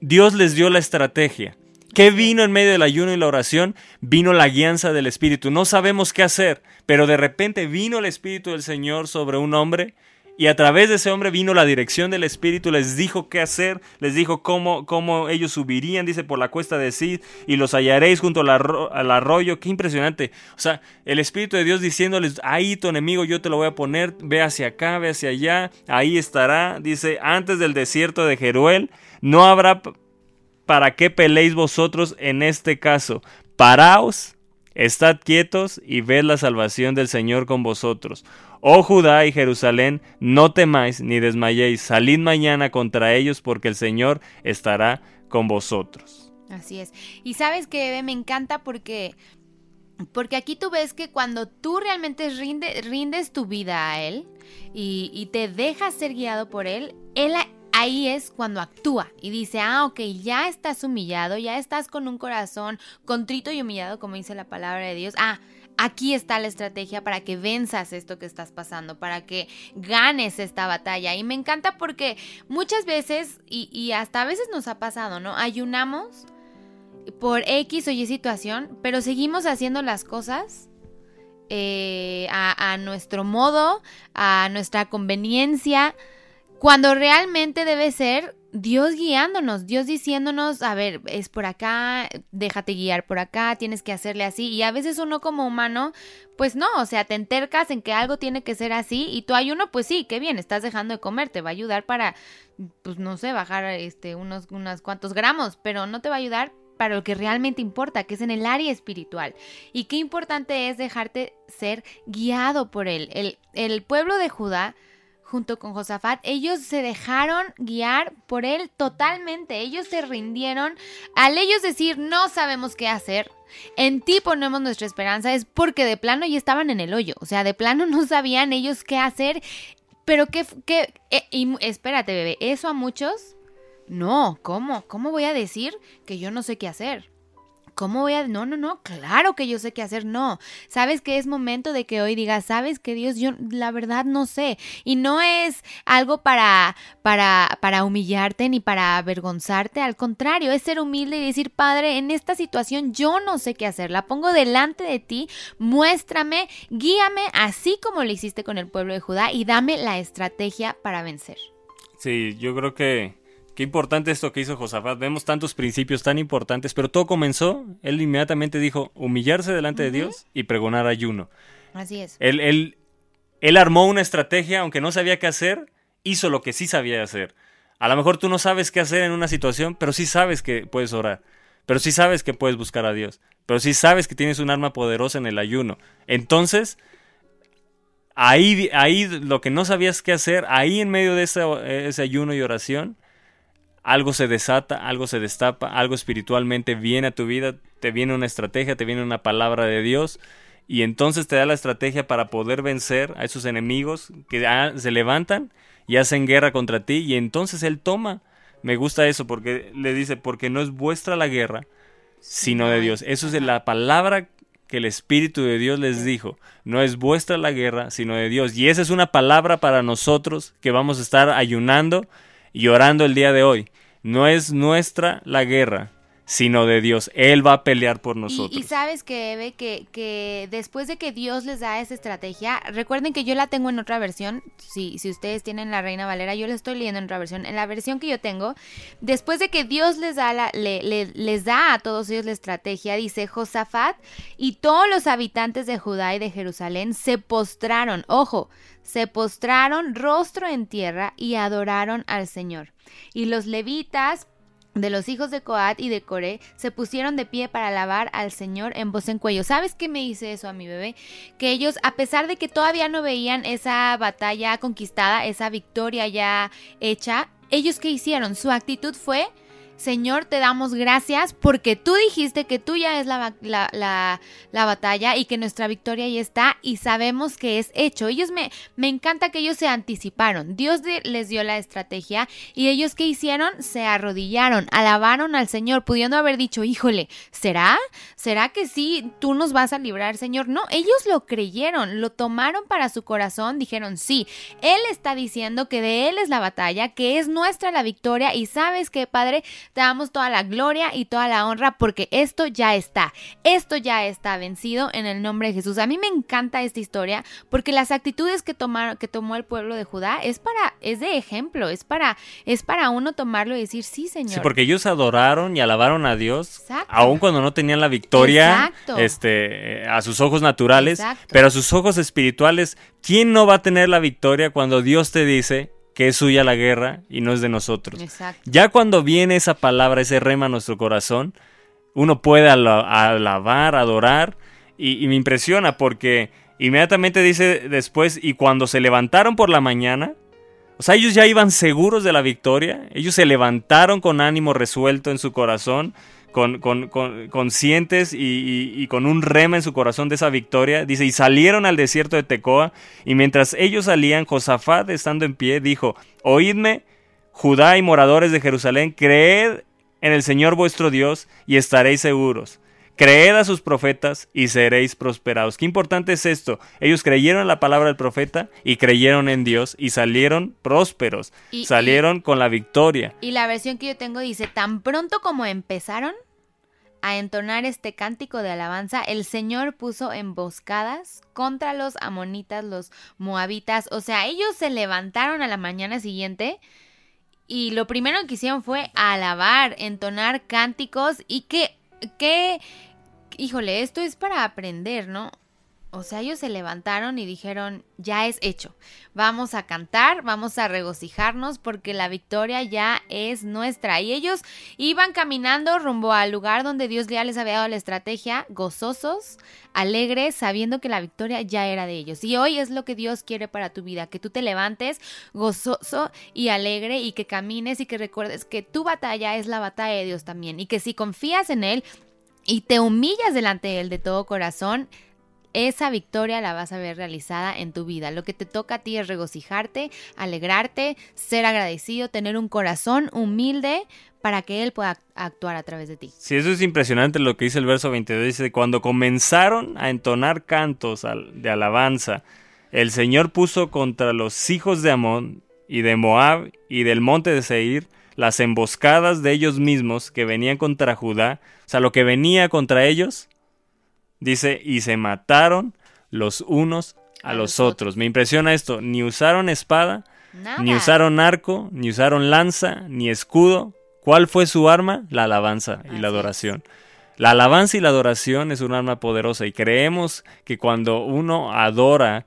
Dios les dio la estrategia. ¿Qué vino en medio del ayuno y la oración? Vino la guianza del Espíritu. No sabemos qué hacer, pero de repente vino el Espíritu del Señor sobre un hombre y a través de ese hombre vino la dirección del Espíritu, les dijo qué hacer, les dijo cómo, cómo ellos subirían, dice, por la cuesta de Sid, y los hallaréis junto al, arroyo. Qué impresionante. O sea, el Espíritu de Dios diciéndoles, ahí tu enemigo yo te lo voy a poner, ve hacia acá, ve hacia allá, ahí estará. Dice, antes del desierto de Jeruel, no habrá para qué peleéis vosotros en este caso. Paraos, estad quietos y ved la salvación del Señor con vosotros. Oh Judá y Jerusalén, no temáis ni desmayéis, salid mañana contra ellos porque el Señor estará con vosotros. Así es. Y sabes que me encanta porque porque aquí tú ves que cuando tú realmente rindes tu vida a Él y, y, te dejas ser guiado por Él, Él ahí es cuando actúa y dice, ah, ok, ya estás humillado, ya estás con un corazón contrito y humillado, como dice la palabra de Dios. Ah, aquí está la estrategia para que venzas esto que estás pasando, para que ganes esta batalla. Y me encanta porque muchas veces, y, hasta a veces nos ha pasado, ¿no? Ayunamos por X o Y situación, pero seguimos haciendo las cosas eh, a, a nuestro modo, a nuestra conveniencia, cuando realmente debe ser Dios guiándonos, Dios diciéndonos, a ver, es por acá, déjate guiar por acá, tienes que hacerle así. Y a veces uno como humano, pues no, o sea, te entercas en que algo tiene que ser así y tú hay uno, pues sí, qué bien, estás dejando de comer, te va a ayudar para, pues no sé, bajar este, unos, unos cuantos gramos, pero no te va a ayudar para lo que realmente importa, que es en el área espiritual. Y qué importante es dejarte ser guiado por él. El, el pueblo de Judá junto con Josafat, ellos se dejaron guiar por él totalmente, ellos se rindieron. Al ellos decir, no sabemos qué hacer, en ti ponemos nuestra esperanza, es porque de plano ya estaban en el hoyo, o sea, de plano no sabían ellos qué hacer, pero qué, qué eh, espérate, bebé, eso a muchos, no, ¿cómo? ¿Cómo voy a decir que yo no sé qué hacer? ¿Cómo voy a...? No, no, no, claro que yo sé qué hacer, no. Sabes que es momento de que hoy digas, sabes que Dios, yo la verdad no sé. Y no es algo para, para, para humillarte ni para avergonzarte, al contrario, es ser humilde y decir, Padre, en esta situación yo no sé qué hacer, la pongo delante de ti, muéstrame, guíame así como lo hiciste con el pueblo de Judá y dame la estrategia para vencer. Sí, yo creo que Qué importante esto que hizo Josafat. Vemos tantos principios tan importantes, pero todo comenzó. Él inmediatamente dijo humillarse delante de Dios y pregonar ayuno. Así es. Él, él, él armó una estrategia, aunque no sabía qué hacer, hizo lo que sí sabía hacer. A lo mejor tú no sabes qué hacer en una situación, pero sí sabes que puedes orar. Pero sí sabes que puedes buscar a Dios. Pero sí sabes que tienes un arma poderosa en el ayuno. Entonces, ahí, ahí lo que no sabías qué hacer, ahí en medio de ese, ese ayuno y oración, algo se desata, algo se destapa, algo espiritualmente viene a tu vida, te viene una estrategia, te viene una palabra de Dios y entonces te da la estrategia para poder vencer a esos enemigos que se levantan y hacen guerra contra ti y entonces Él toma. Me gusta eso porque le dice, porque no es vuestra la guerra, sino de Dios. Eso es la palabra que el Espíritu de Dios les dijo. No es vuestra la guerra, sino de Dios. Y esa es una palabra para nosotros que vamos a estar ayunando y orando el día de hoy. No es nuestra la guerra, sino de Dios. Él va a pelear por nosotros. Y, sabes que, Eve, que, que después de que Dios les da esa estrategia, recuerden que yo la tengo en otra versión. Si, si ustedes tienen la Reina Valera, yo la estoy leyendo en otra versión. En la versión que yo tengo, después de que Dios les da, la, le, les da a todos ellos la estrategia, dice Josafat y todos los habitantes de Judá y de Jerusalén se postraron. Ojo, se postraron rostro en tierra y adoraron al Señor. Y los levitas de los hijos de Coat y de Coré se pusieron de pie para alabar al Señor en voz en cuello. ¿Sabes qué me dice eso a mi bebé? Que ellos, a pesar de que todavía no veían esa batalla conquistada, esa victoria ya hecha, ellos qué hicieron? Su actitud fue Señor, te damos gracias porque tú dijiste que tuya es la, la, batalla y que nuestra victoria ya está y sabemos que es hecho. Ellos me, me encanta que ellos se anticiparon. Dios les dio la estrategia y ellos que hicieron se arrodillaron, alabaron al Señor, pudiendo haber dicho, híjole, ¿será? ¿Será que sí, tú nos vas a librar, Señor? No, ellos lo creyeron, lo tomaron para su corazón, dijeron, sí, Él está diciendo que de Él es la batalla, que es nuestra la victoria y sabes que, Padre, te damos toda la gloria y toda la honra porque esto ya está. Esto ya está vencido en el nombre de Jesús. A mí me encanta esta historia porque las actitudes que tomaron que tomó el pueblo de Judá es para es de ejemplo, es para es para uno tomarlo y decir, "Sí, Señor." Sí, porque ellos adoraron y alabaron a Dios aun cuando no tenían la victoria este a sus ojos naturales, pero a sus ojos espirituales, ¿quién no va a tener la victoria cuando Dios te dice que es suya la guerra y no es de nosotros. Ya cuando viene esa palabra, ese rema a nuestro corazón, uno puede alabar, adorar, y, me impresiona porque inmediatamente dice después, y cuando se levantaron por la mañana, o sea, ellos ya iban seguros de la victoria, ellos se levantaron con ánimo resuelto en su corazón, con, con, conscientes y, con un rema en su corazón de esa victoria. Dice, y salieron al desierto de Tecoa, y mientras ellos salían, Josafat, estando en pie, dijo, oídme, Judá y moradores de Jerusalén, creed en el Señor vuestro Dios y estaréis seguros. Creed a sus profetas y seréis prosperados. Qué importante es esto. Ellos creyeron en la palabra del profeta y creyeron en Dios y salieron prósperos. salieron con la victoria. Y la versión que yo tengo dice, tan pronto como empezaron, a entonar este cántico de alabanza, el Señor puso emboscadas contra los amonitas, los moabitas. O sea, ellos se levantaron a la mañana siguiente y lo primero que hicieron fue alabar, entonar cánticos y que, que, híjole, esto es para aprender, ¿no? O sea, ellos se levantaron y dijeron, ya es hecho. Vamos a cantar, vamos a regocijarnos porque la victoria ya es nuestra. Y ellos iban caminando rumbo al lugar donde Dios ya les había dado la estrategia, gozosos, alegres, sabiendo que la victoria ya era de ellos. Y hoy es lo que Dios quiere para tu vida, que tú te levantes gozoso y alegre y que camines y que recuerdes que tu batalla es la batalla de Dios también. Y que si confías en Él, y te humillas delante de Él de todo corazón, esa victoria la vas a ver realizada en tu vida. Lo que te toca a ti es regocijarte, alegrarte, ser agradecido, tener un corazón humilde para que Él pueda actuar a través de ti. Sí, eso es impresionante lo que dice el verso 22. Dice, cuando comenzaron a entonar cantos de alabanza, el Señor puso contra los hijos de Amón y de Moab y del monte de Seir las emboscadas de ellos mismos que venían contra Judá, o sea, lo que venía contra ellos, dice, y se mataron los unos a, los, otros. Me impresiona esto, ni usaron espada, ni usaron arco, ni usaron lanza, ni escudo. ¿Cuál fue su arma? La alabanza y la adoración. La alabanza y la adoración es un arma poderosa y creemos que cuando uno adora,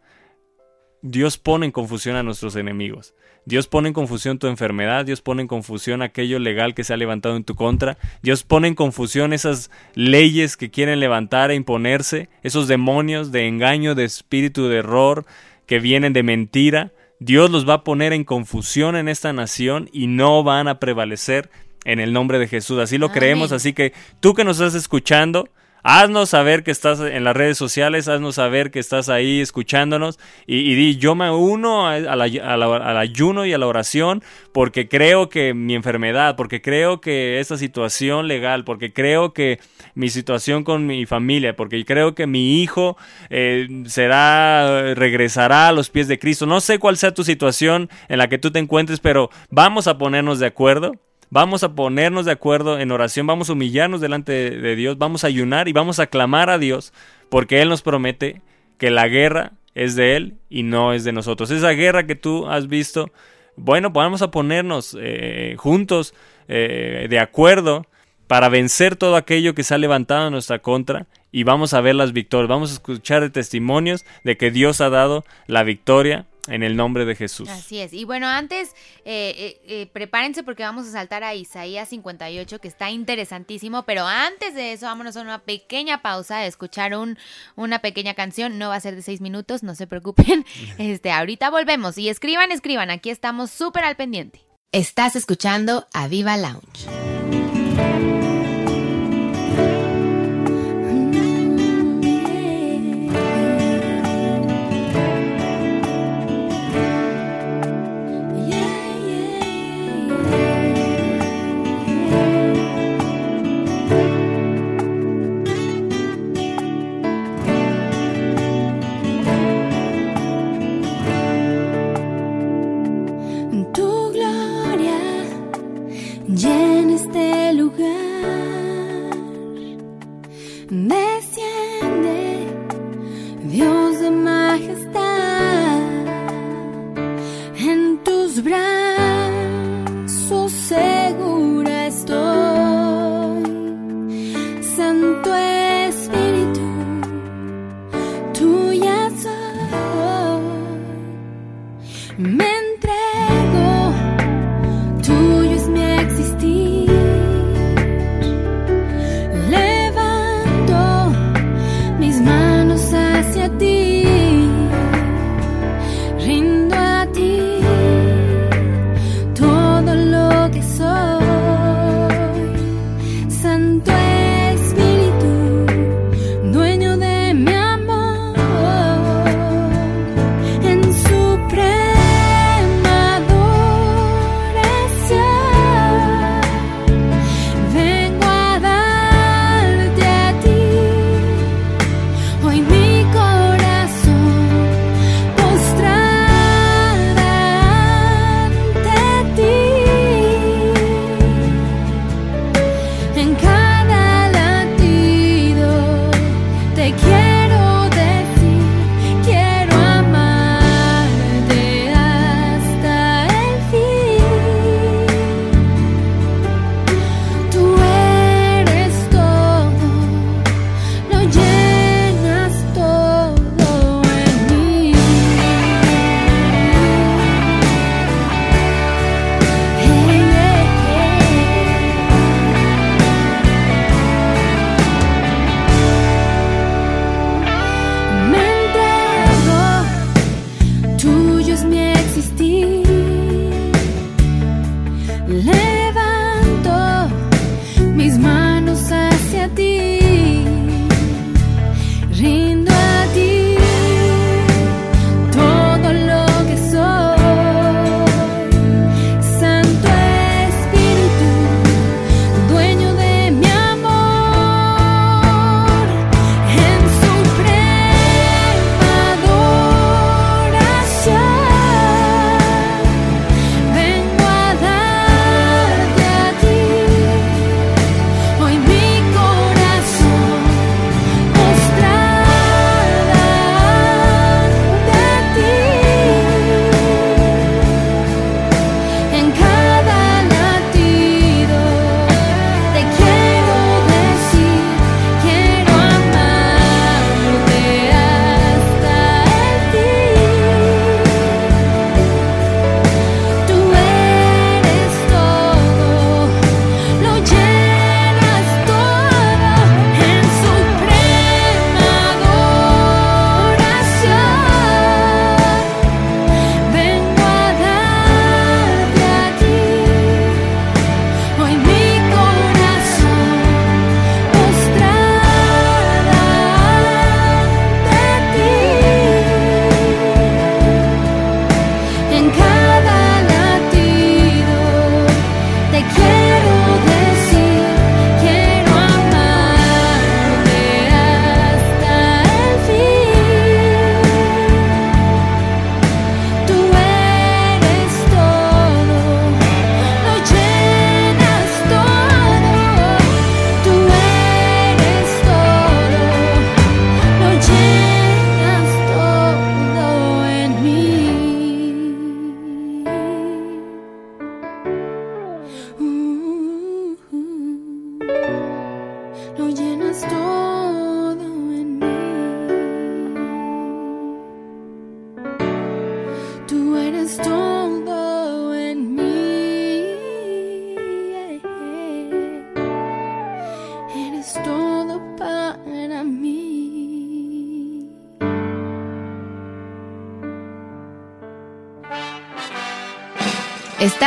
Dios pone en confusión a nuestros enemigos. Dios pone en confusión tu enfermedad, Dios pone en confusión aquello legal que se ha levantado en tu contra, Dios pone en confusión esas leyes que quieren levantar e imponerse, esos demonios de engaño, de espíritu de error que vienen de mentira. Dios los va a poner en confusión en esta nación y no van a prevalecer en el nombre de Jesús. Así lo creemos, así que tú que nos estás escuchando, Haznos saber que estás en las redes sociales, haznos saber que estás ahí escuchándonos y, di, yo me uno al ayuno y a la oración porque creo que mi enfermedad, porque creo que esta situación legal, porque creo que mi situación con mi familia, porque creo que mi hijo eh, será, regresará a los pies de Cristo. No sé cuál sea tu situación en la que tú te encuentres, pero vamos a ponernos de acuerdo Vamos a ponernos de acuerdo en oración, vamos a humillarnos delante de Dios, vamos a ayunar y vamos a clamar a Dios, porque Él nos promete que la guerra es de Él y no es de nosotros. Esa guerra que tú has visto, bueno, vamos a ponernos eh, juntos eh, de acuerdo para vencer todo aquello que se ha levantado en nuestra contra y vamos a ver las victorias, vamos a escuchar testimonios de que Dios ha dado la victoria en el nombre de Jesús. Así es. Y bueno, antes, eh, eh, eh, prepárense porque vamos a saltar a Isaías 58, que está interesantísimo. Pero antes de eso, vámonos a una pequeña pausa de escuchar un, una pequeña canción. No va a ser de seis minutos, no se preocupen. Este, ahorita volvemos. Y escriban, escriban. Aquí estamos súper al pendiente. Estás escuchando a Viva Lounge.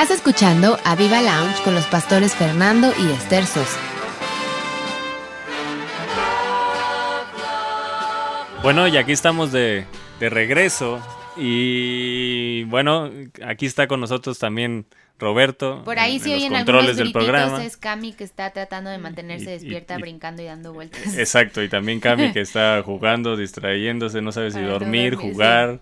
Estás escuchando a Viva Lounge con los pastores Fernando y Esther Sosa. Bueno, y aquí estamos de, de regreso. Y bueno, aquí está con nosotros también Roberto. Por ahí sí oyen algunos del programa. Es Cami que está tratando de mantenerse despierta, brincando y dando vueltas. Exacto, y también Cami que está jugando, distrayéndose, no sabe si dormir, jugar.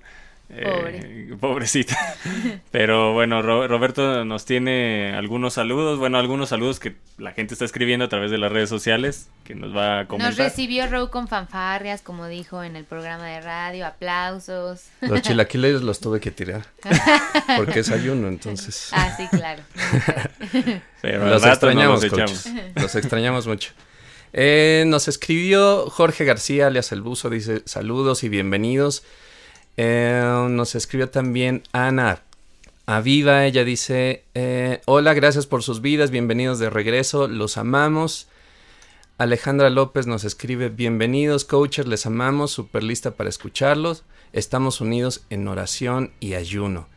Eh, pobrecita. Pero bueno, Roberto nos tiene algunos saludos. Bueno, algunos saludos que la gente está escribiendo a través de las redes sociales que nos va a comentar. Nos recibió Ro con fanfarrias, como dijo en el programa de radio, aplausos. Los chilaquiles los tuve que tirar. Porque es ayuno, entonces. Ah, sí, claro. Pero los extrañamos, los, los extrañamos mucho. Eh, nos escribió Jorge García, alias El Buzo, dice saludos y bienvenidos. Eh, nos escribió también Ana Aviva, ella dice, eh, hola, gracias por sus vidas, bienvenidos de regreso, los amamos. Alejandra López nos escribe, bienvenidos coaches, les amamos, súper lista para escucharlos, estamos unidos en oración y ayuno.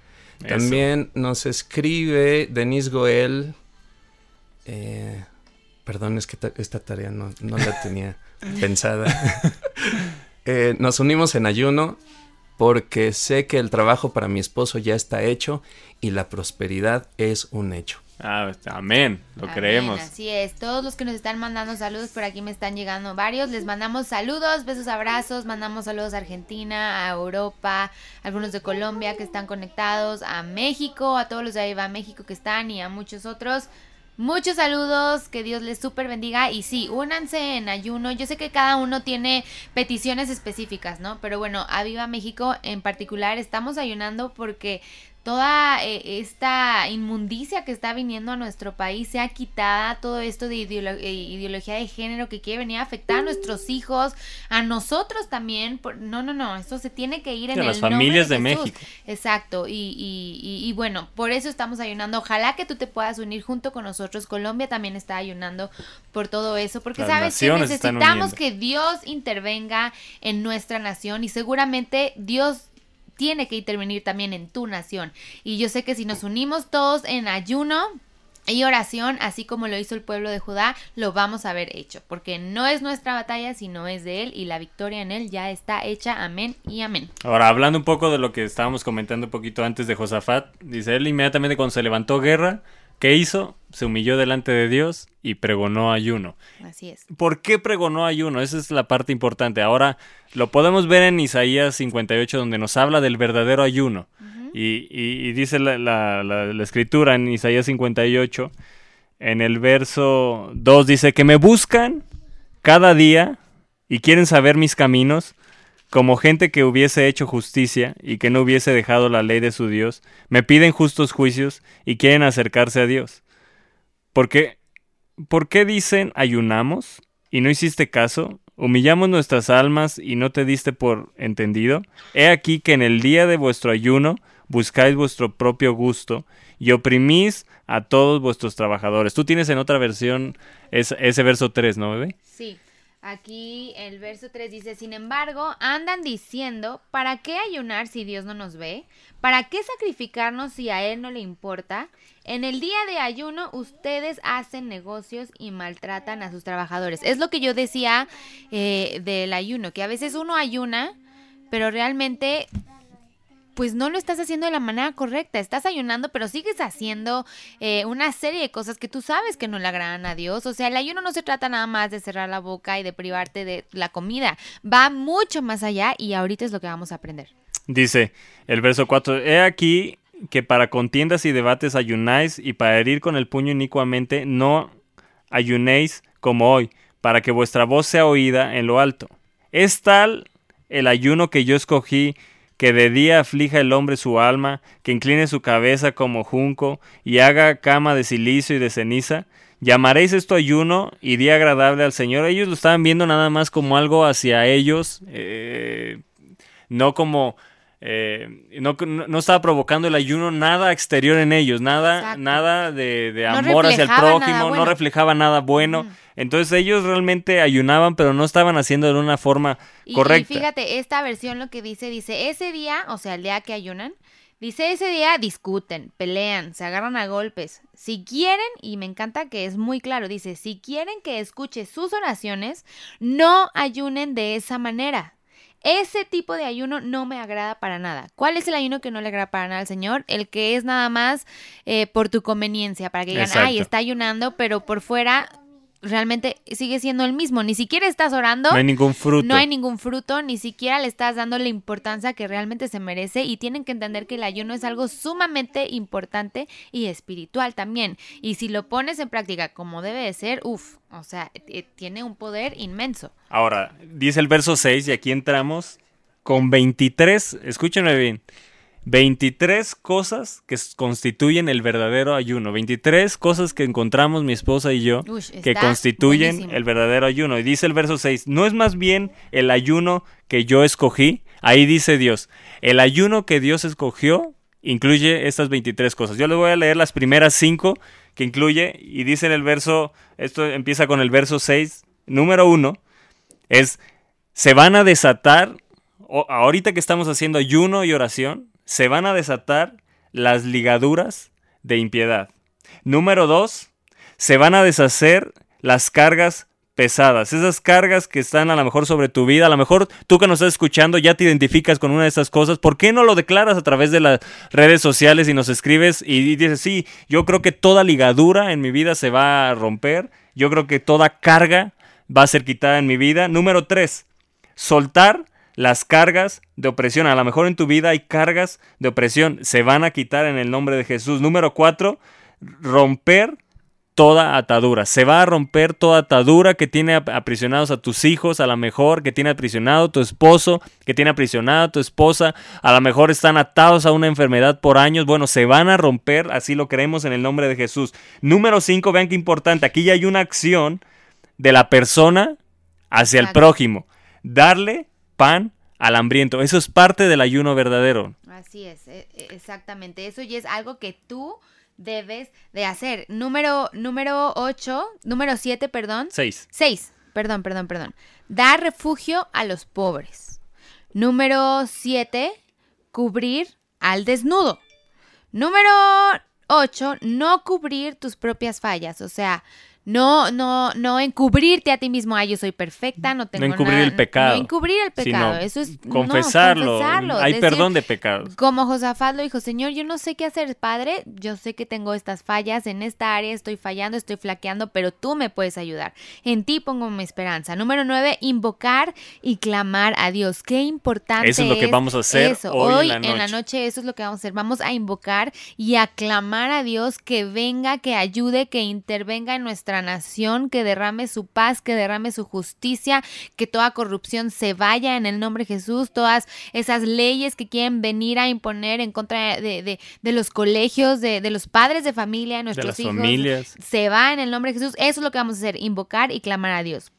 También nos escribe Denise Goel, eh, perdón, es que esta tarea no, la tenía pensada. nos unimos en ayuno porque sé que el trabajo para mi esposo ya está hecho y la prosperidad es un hecho. Ah, amén, lo creemos. Así es, todos los que nos están mandando saludos, por aquí me están llegando varios, les mandamos saludos, besos, abrazos, mandamos saludos a Argentina, a Europa, algunos de Colombia que están conectados, a México, a todos los de ahí va México que están y a muchos otros. Muchos saludos, que Dios les súper bendiga y sí, únanse en ayuno. Yo sé que cada uno tiene peticiones específicas, ¿no? Pero bueno, a Viva México en particular estamos ayunando porque toda eh, esta inmundicia que está viniendo a nuestro país sea quitada, todo esto de eh, ideología de género que quiere venir a afectar a nuestros hijos, a nosotros también. no, no, no, eso se tiene que ir en el las familias de, México. Exacto, y, y, y, bueno, por eso estamos ayunando. Ojalá que tú te puedas unir junto con nosotros. Colombia también está ayunando por todo eso, porque sabes que necesitamos que Dios intervenga en nuestra nación y seguramente Dios tiene que intervenir también en tu nación. Y yo sé que si nos unimos todos en ayuno, y oración, así como lo hizo el pueblo de Judá, lo vamos a ver hecho, porque no es nuestra batalla, sino es de Él y la victoria en Él ya está hecha. Amén y amén. Ahora, hablando un poco de lo que estábamos comentando un poquito antes de Josafat, dice él inmediatamente cuando se levantó guerra, ¿qué hizo? Se humilló delante de Dios y pregonó ayuno. Así es. ¿Por qué pregonó ayuno? Esa es la parte importante. Ahora, lo podemos ver en Isaías 58, donde nos habla del verdadero ayuno. y, dice la, escritura en Isaías 58, en el verso 2, dice que me buscan cada día y quieren saber mis caminos, como gente que hubiese hecho justicia y que no hubiese dejado la ley de su Dios, me piden justos juicios y quieren acercarse a Dios. Porque, ¿Por qué dicen ayunamos y no hiciste caso? humillamos nuestras almas y no te diste por entendido. He aquí que en el día de vuestro ayuno buscáis vuestro propio gusto y oprimís a todos vuestros trabajadores. Tú tienes en otra versión ese verso 3, ¿no, bebé? Sí. Aquí el verso 3 dice, sin embargo, andan diciendo, ¿para qué ayunar si Dios no nos ve? ¿Para qué sacrificarnos si a Él no le importa? En el día de ayuno ustedes hacen negocios y maltratan a sus trabajadores. Es lo que yo decía eh, del ayuno, que a veces uno ayuna, pero realmente pues no lo estás haciendo de la manera correcta. Estás ayunando, pero sigues haciendo eh, una serie de cosas que tú sabes que no le agradan a Dios. O sea, el ayuno no se trata nada más de cerrar la boca y de privarte de la comida. Va mucho más allá y ahorita es lo que vamos a aprender. Dice el verso 4, he aquí que para contiendas y debates ayunáis y para herir con el puño inicuamente no ayunéis como hoy, para que vuestra voz sea oída en lo alto. Es tal el ayuno que yo escogí que de día aflija el hombre su alma, que incline su cabeza como junco y haga cama de silicio y de ceniza. Llamaréis esto ayuno y día agradable al Señor. Ellos lo estaban viendo nada más como algo hacia ellos, eh, no como eh, no, no, estaba provocando el ayuno nada exterior en ellos, nada, nada de, amor hacia el prójimo, no reflejaba nada bueno. Entonces ellos realmente ayunaban, pero no estaban haciendo de una forma correcta. Y fíjate, esta versión lo que dice, dice, ese día, o sea, el día que ayunan, Dice ese día discuten, pelean, se agarran a golpes. Si quieren, y me encanta que es muy claro, dice, si quieren que escuche sus oraciones, no ayunen de esa manera. Ese tipo de ayuno no me agrada para nada. ¿Cuál es el ayuno que no le agrada para nada al Señor? El que es nada más eh, por tu conveniencia, para que digan, ay, está ayunando, pero por fuera realmente sigue siendo el mismo. Ni siquiera estás orando. No hay ningún fruto. No hay ningún fruto, ni siquiera le estás dando la importancia que realmente se merece. Y tienen que entender que el ayuno es algo sumamente importante y espiritual también. Y si lo pones en práctica como debe de ser, uff, o sea, eh, tiene un poder inmenso. Ahora, dice el verso 6, y aquí entramos con 23, escúchenme bien, 23 cosas que constituyen el verdadero ayuno. 23 cosas que encontramos mi esposa y yo que constituyen el verdadero ayuno. Y dice el verso 6, no es más bien el ayuno que yo escogí. Ahí dice Dios, el ayuno que Dios escogió incluye estas 23 cosas. Yo les voy a leer las primeras 5 que incluye y dice en el verso, esto empieza con el verso 6, número 1, es, se van a desatar, ahorita que estamos haciendo ayuno y oración, se van a desatar las ligaduras de impiedad. Número dos, se van a deshacer las cargas pesadas, esas cargas que están a lo mejor sobre tu vida, a lo mejor tú que nos estás escuchando ya te identificas con una de esas cosas, ¿por qué no lo declaras a través de las redes sociales y nos escribes y dices, sí, yo creo que toda ligadura en mi vida se va a romper, yo creo que toda carga va a ser quitada en mi vida. Número tres, soltar las cargas de opresión. A lo mejor en tu vida hay cargas de opresión. Se van a quitar en el nombre de Jesús. Número cuatro, romper toda atadura. Se va a romper toda atadura que tiene aprisionados a tus hijos, a lo mejor que tiene aprisionado tu esposo, que tiene aprisionado tu esposa, a lo mejor están atados a una enfermedad por años. Bueno, se van a romper, así lo creemos en el nombre de Jesús. Número cinco, vean qué importante, aquí ya hay una acción de la persona hacia el prójimo. Darle pan al hambriento. Eso es parte del ayuno verdadero. Así es, e, e, exactamente. Eso ya es algo que tú debes de hacer. Número, número 8, número 7, perdón. 6. 6, perdón, perdón, perdón. Dar refugio a los pobres. Número 7, cubrir al desnudo. Número 8, no cubrir tus propias fallas. O sea, no, no, no encubrirte a ti mismo, ay, yo soy perfecta, no tengo No encubrir el pecado. No encubrir el pecado, eso es... Confesarlo, hay perdón de pecado. Como Josafat lo dijo, Señor, yo no sé qué hacer, Padre, yo sé que tengo estas fallas, en esta área estoy fallando, estoy flaqueando, pero tú me puedes ayudar. En ti pongo mi esperanza. Número nueve, invocar y clamar a Dios. Qué importante Eso es lo que vamos a hacer hoy, en, la en la noche. Eso es lo que vamos a hacer. Vamos a invocar y a clamar a Dios que venga, que ayude, que intervenga en nuestra nación, que derrame su paz, que derrame su justicia, que toda corrupción se vaya en el nombre de Jesús, todas esas leyes que quieren venir a imponer en contra de, los colegios, de, los padres de familia, de nuestros hijos, familias. se va en el nombre de Jesús. Eso es lo que vamos a hacer, invocar y clamar a Dios.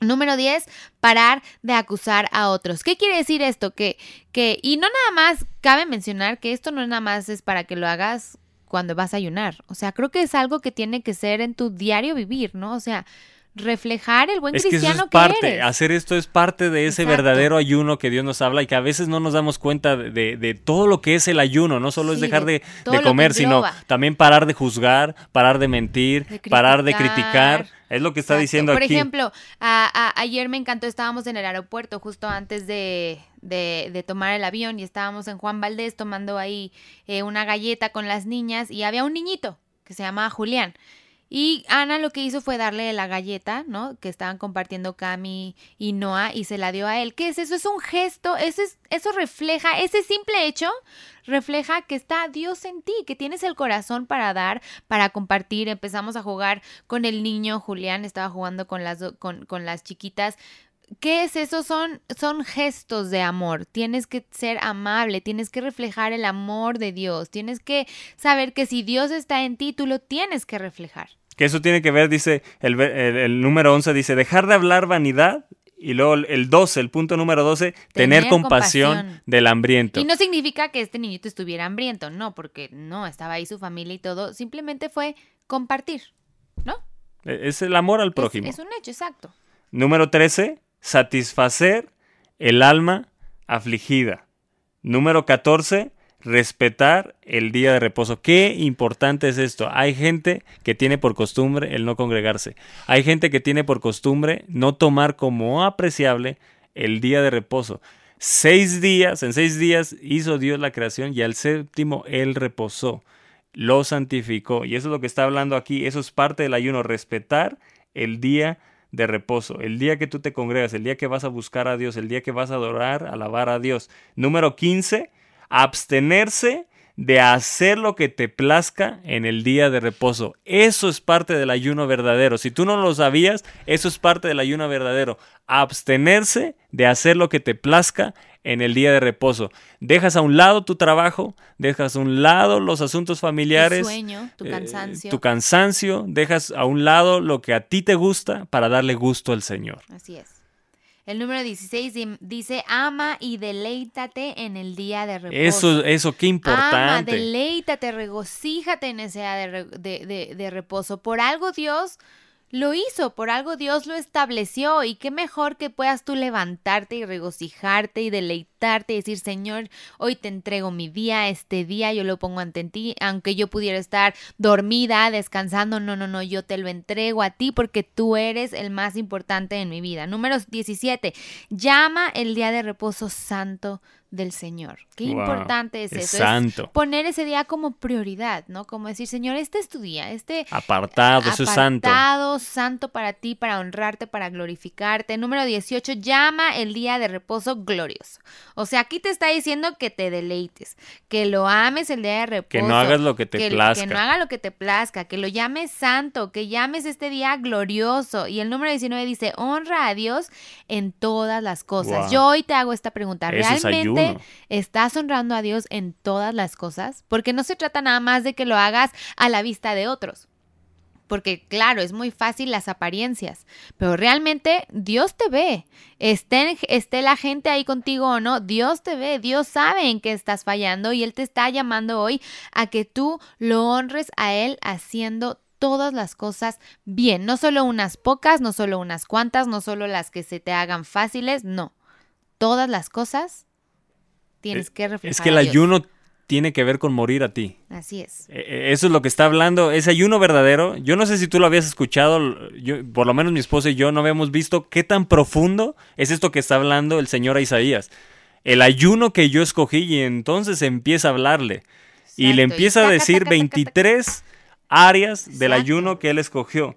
Número 10, parar de acusar a otros. ¿Qué quiere decir esto? Que, que, y no nada más, cabe mencionar que esto no nada más es para que lo hagas cuando vas a ayunar. O sea, creo que es algo que tiene que ser en tu diario vivir, ¿no? O sea, reflejar el buen es cristiano que, eso es parte, Hacer esto es parte de ese verdadero ayuno que Dios nos habla y que a veces no nos damos cuenta de, todo lo que es el ayuno. No solo es dejar de, comer, sino también parar de juzgar, parar de mentir, parar de criticar. Es lo que está diciendo Por aquí. Por ejemplo, ayer me encantó, estábamos en el aeropuerto justo antes de, de, tomar el avión y estábamos en Juan Valdés tomando ahí eh, una galleta con las niñas y había un niñito que se llamaba Julián. Y Ana lo que hizo fue darle la galleta, ¿no? Que estaban compartiendo Cami y Noah y se la dio a él. ¿Qué es eso? Es un gesto, eso, es, eso refleja, ese simple hecho refleja que está Dios en ti, que tienes el corazón para dar, para compartir. Empezamos a jugar con el niño, Julián estaba jugando con las, con, con las chiquitas. ¿Qué es eso? Son, son gestos de amor. Tienes que ser amable, tienes que reflejar el amor de Dios, tienes que saber que si Dios está en ti, tú lo tienes que reflejar. Que eso tiene que ver, dice el, número 11, dice, dejar de hablar vanidad y luego el 12, el punto número 12, tener, compasión, del hambriento. Y no significa que este niñito estuviera hambriento, no, porque no, estaba ahí su familia y todo, simplemente fue compartir, ¿no? E, es el amor al prójimo. es un hecho, exacto. Número 13, satisfacer el alma afligida. Número 14, respetar el día de reposo. Qué importante es esto. Hay gente que tiene por costumbre el no congregarse. Hay gente que tiene por costumbre no tomar como apreciable el día de reposo. Seis días, en seis días hizo Dios la creación y al séptimo Él reposó, lo santificó. Y eso es lo que está hablando aquí, eso es parte del ayuno, respetar el día de reposo, el día que tú te congregas, el día que vas a buscar a Dios, el día que vas a adorar, alabar a Dios. Número 15, abstenerse de hacer lo que te plazca en el día de reposo. Eso es parte del ayuno verdadero. Si tú no lo sabías, eso es parte del ayuno verdadero. Abstenerse de hacer lo que te plazca en el día de reposo. Dejas a un lado tu trabajo, dejas a un lado los asuntos familiares, tu sueño, tu eh, cansancio. tu cansancio, dejas a un lado lo que a ti te gusta para darle gusto al Señor. Así es. El número 16 dice, ama y deleítate en el día de reposo. Eso, eso, qué importante. Ama, deleítate, regocíjate en ese día de, de, de reposo. Por algo Dios lo hizo, por algo Dios lo estableció y qué mejor que puedas tú levantarte y regocijarte y deleitarte y decir, Señor, hoy te entrego mi día, este día yo lo pongo ante ti, aunque yo pudiera estar dormida, descansando, no, no, no, yo te lo entrego a ti porque tú eres el más importante en mi vida. Número 17, llama el día de reposo santo del Señor. Qué importante es, eso. Santo. poner ese día como prioridad, ¿no? Como decir, Señor, este es tu día, este apartado, es santo. Apartado, santo para ti, para honrarte, para glorificarte. Número 18, llama el día de reposo glorioso. O sea, aquí te está diciendo que te deleites, que lo ames el día de reposo. Que no hagas lo que te plazca. Que no haga lo que te plazca, que lo llames santo, que llames este día glorioso. Y el número 19 dice, honra a Dios en todas las cosas. Yo hoy te hago esta pregunta. ¿Realmente estás honrando a Dios en todas las cosas, porque no se trata nada más de que lo hagas a la vista de otros. Porque claro, es muy fácil las apariencias, pero realmente Dios te ve. Esté, esté la gente ahí contigo o no, Dios te ve, Dios sabe en qué estás fallando y Él te está llamando hoy a que tú lo honres a Él haciendo todas las cosas bien, no solo unas pocas, no solo unas cuantas, no solo las que se te hagan fáciles, no, todas las cosas tienes que reflejar. Es que el ayuno tiene que ver con morir a ti. Así es. E, e, eso es lo que está hablando, ese ayuno verdadero. Yo no sé si tú lo habías escuchado, yo, por lo menos mi esposa y yo no habíamos visto qué tan profundo es esto que está hablando el Señor a Isaías. El ayuno que yo escogí y entonces empieza a hablarle. Y le empieza a decir 23 áreas del ayuno que él escogió.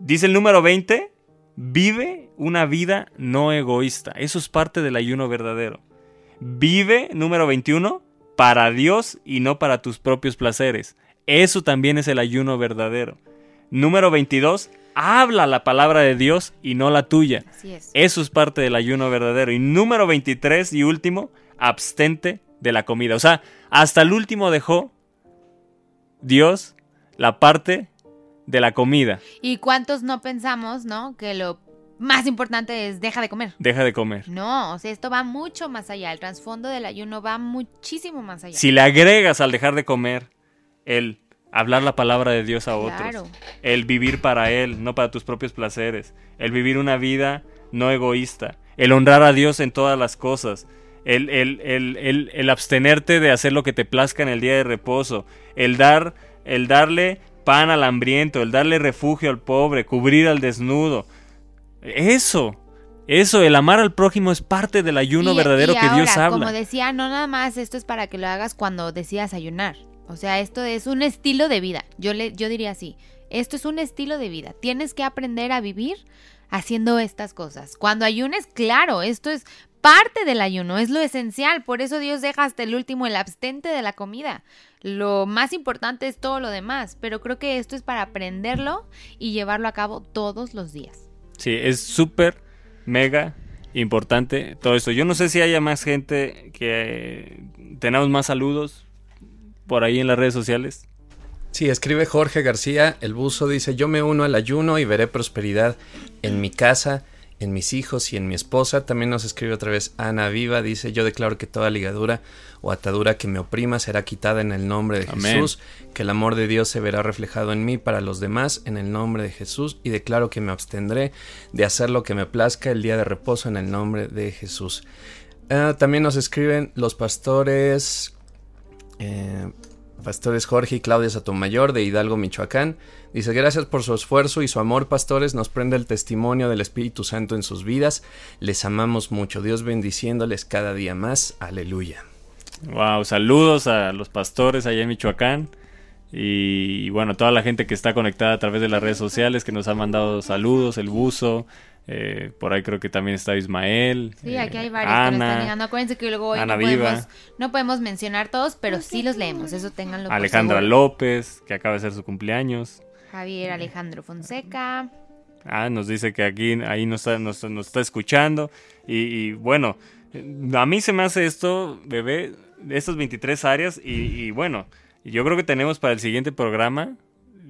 Dice el número 20, vive una vida no egoísta. Eso es parte del ayuno verdadero. Vive, número 21, para Dios y no para tus propios placeres. Eso también es el ayuno verdadero. Número 22, habla la palabra de Dios y no la tuya. Eso es parte del ayuno verdadero. Y número 23 y último, abstente de la comida. O sea, hasta el último dejó Dios la parte de la comida. ¿Y cuántos no pensamos, no? Que lo más importante es deja de comer. Deja de comer. No, o sea, esto va mucho más allá. El trasfondo del ayuno va muchísimo más allá. Si le agregas al dejar de comer el hablar la palabra de Dios a otros, el vivir para Él, no para tus propios placeres, el vivir una vida no egoísta, el honrar a Dios en todas las cosas, el, el, el, el, abstenerte de hacer lo que te plazca en el día de reposo, el dar, el darle pan al hambriento, el darle refugio al pobre, cubrir al desnudo, eso, eso, el amar al prójimo es parte del ayuno verdadero que Dios habla. Como decía, no nada más esto es para que lo hagas cuando decidas ayunar. O sea, esto es un estilo de vida. Yo, le, yo diría así, esto es un estilo de vida. Tienes que aprender a vivir haciendo estas cosas. Cuando ayunes, claro, esto es parte del ayuno, es lo esencial. Por eso Dios deja hasta el último el abstente de la comida. Lo más importante es todo lo demás, pero creo que esto es para aprenderlo y llevarlo a cabo todos los días. Sí, es súper, mega importante todo esto. Yo no sé si haya más gente que tenemos más saludos por ahí en las redes sociales. Sí, escribe Jorge García, el buzo dice, yo me uno al ayuno y veré prosperidad en mi casa en mis hijos y en mi esposa. También nos escribe otra vez Ana Viva, dice, yo declaro que toda ligadura o atadura que me oprima será quitada en el nombre de Jesús, que el amor de Dios se verá reflejado en mí para los demás en el nombre de Jesús y declaro que me abstendré de hacer lo que me plazca el día de reposo en el nombre de Jesús. Ah, también nos escriben los pastores Eh, pastores Jorge y Claudia Sotomayor de Hidalgo, Michoacán. Dice, gracias por su esfuerzo y su amor, pastores. Nos prende el testimonio del Espíritu Santo en sus vidas. Les amamos mucho. Dios bendiciéndoles cada día más. Aleluya. Wow, saludos a los pastores allá en Michoacán. Y, bueno, toda la gente que está conectada a través de las redes sociales, que nos ha mandado saludos, el buzo, eh, por ahí creo que también está Ismael. Sí, aquí hay varios que nos están llegando. Acuérdense que luego hoy no podemos, no podemos, mencionar todos, pero sí los leemos. Eso tenganlo Alejandra López, que acaba de ser su cumpleaños. Javier Alejandro Fonseca. Ah, nos dice que aquí ahí nos está, nos, está escuchando. Y, bueno, a mí se me hace esto, bebé, estas 23 áreas. Y, y bueno, yo creo que tenemos para el siguiente programa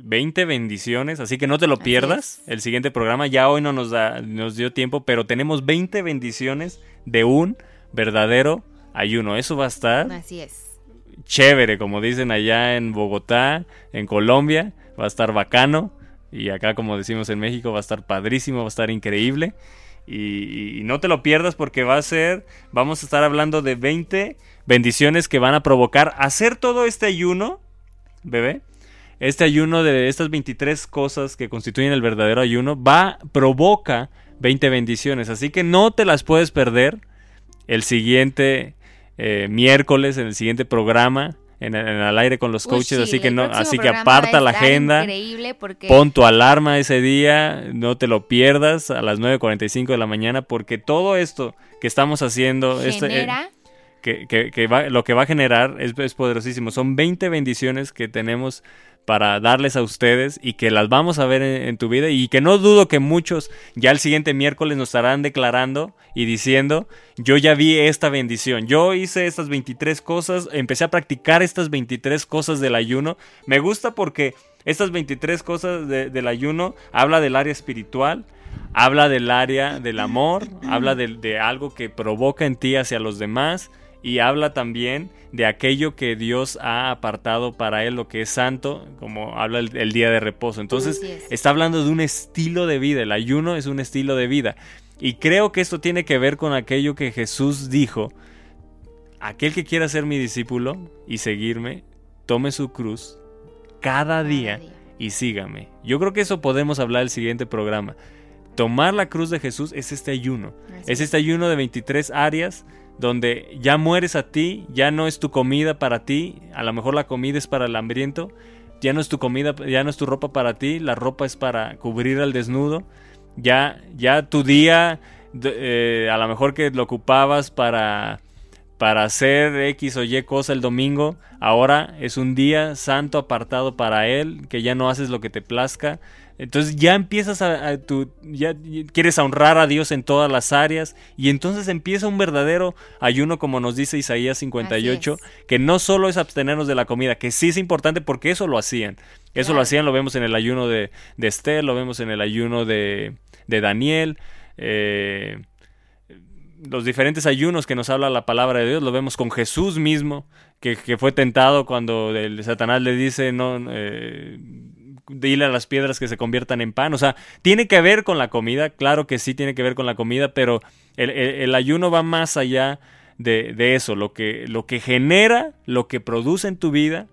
20 bendiciones, así que no te lo pierdas. El siguiente programa ya hoy no nos, da, nos dio tiempo, pero tenemos 20 bendiciones de un verdadero ayuno. Eso va a estar. Así es. Chévere, como dicen allá en Bogotá, en Colombia, va a estar bacano. Y acá, como decimos en México, va a estar padrísimo, va a estar increíble. Y, y, no te lo pierdas porque va a ser, vamos a estar hablando de 20 bendiciones que van a provocar hacer todo este ayuno, bebé, este ayuno de estas 23 cosas que constituyen el verdadero ayuno va, provoca 20 bendiciones. Así que no te las puedes perder el siguiente eh, miércoles, en el siguiente programa. En, el aire con los coaches, así que no, así que aparta la agenda, pon tu alarma ese día, no te lo pierdas a las 9.45 de la mañana, porque todo esto que estamos haciendo, este, eh, que, va, lo que va a generar es, poderosísimo. Son 20 bendiciones que tenemos para darles a ustedes y que las vamos a ver en, tu vida y que no dudo que muchos ya el siguiente miércoles nos estarán declarando y diciendo, yo ya vi esta bendición, yo hice estas 23 cosas, empecé a practicar estas 23 cosas del ayuno, me gusta porque estas 23 cosas del ayuno habla del área espiritual, habla del área del amor, habla de algo que provoca en ti hacia los demás, y habla también de aquello que Dios ha apartado para él, lo que es santo, como habla el, día de reposo. Entonces está hablando de un estilo de vida, el ayuno es un estilo de vida. Y creo que esto tiene que ver con aquello que Jesús dijo, aquel que quiera ser mi discípulo y seguirme, tome su cruz cada día y sígame. Yo creo que eso podemos hablar el siguiente programa. Tomar la cruz de Jesús es este ayuno. Es este ayuno de 23 áreas donde ya mueres a ti, ya no es tu comida para ti, a lo mejor la comida es para el hambriento, ya no es tu comida, ya no es tu ropa para ti, la ropa es para cubrir al desnudo, ya, ya tu día, eh, a lo mejor que lo ocupabas para, para hacer X o Y cosa el domingo, ahora es un día santo apartado para Él, que ya no haces lo que te plazca, entonces ya empiezas a, tu, ya quieres honrar a Dios en todas las áreas y entonces empieza un verdadero ayuno como nos dice Isaías 58, que no solo es abstenernos de la comida, que sí es importante porque eso lo hacían. Eso lo hacían, lo vemos en el ayuno de, de Esther, lo vemos en el ayuno de, de Daniel. Eh, los diferentes ayunos que nos habla la palabra de Dios, lo vemos con Jesús mismo, que, que fue tentado cuando el Satanás le dice, no, eh, dile a las piedras que se conviertan en pan. O sea, tiene que ver con la comida, claro que sí tiene que ver con la comida, pero el, ayuno va más allá de, eso. Lo que, lo que genera, lo que produce en tu vida,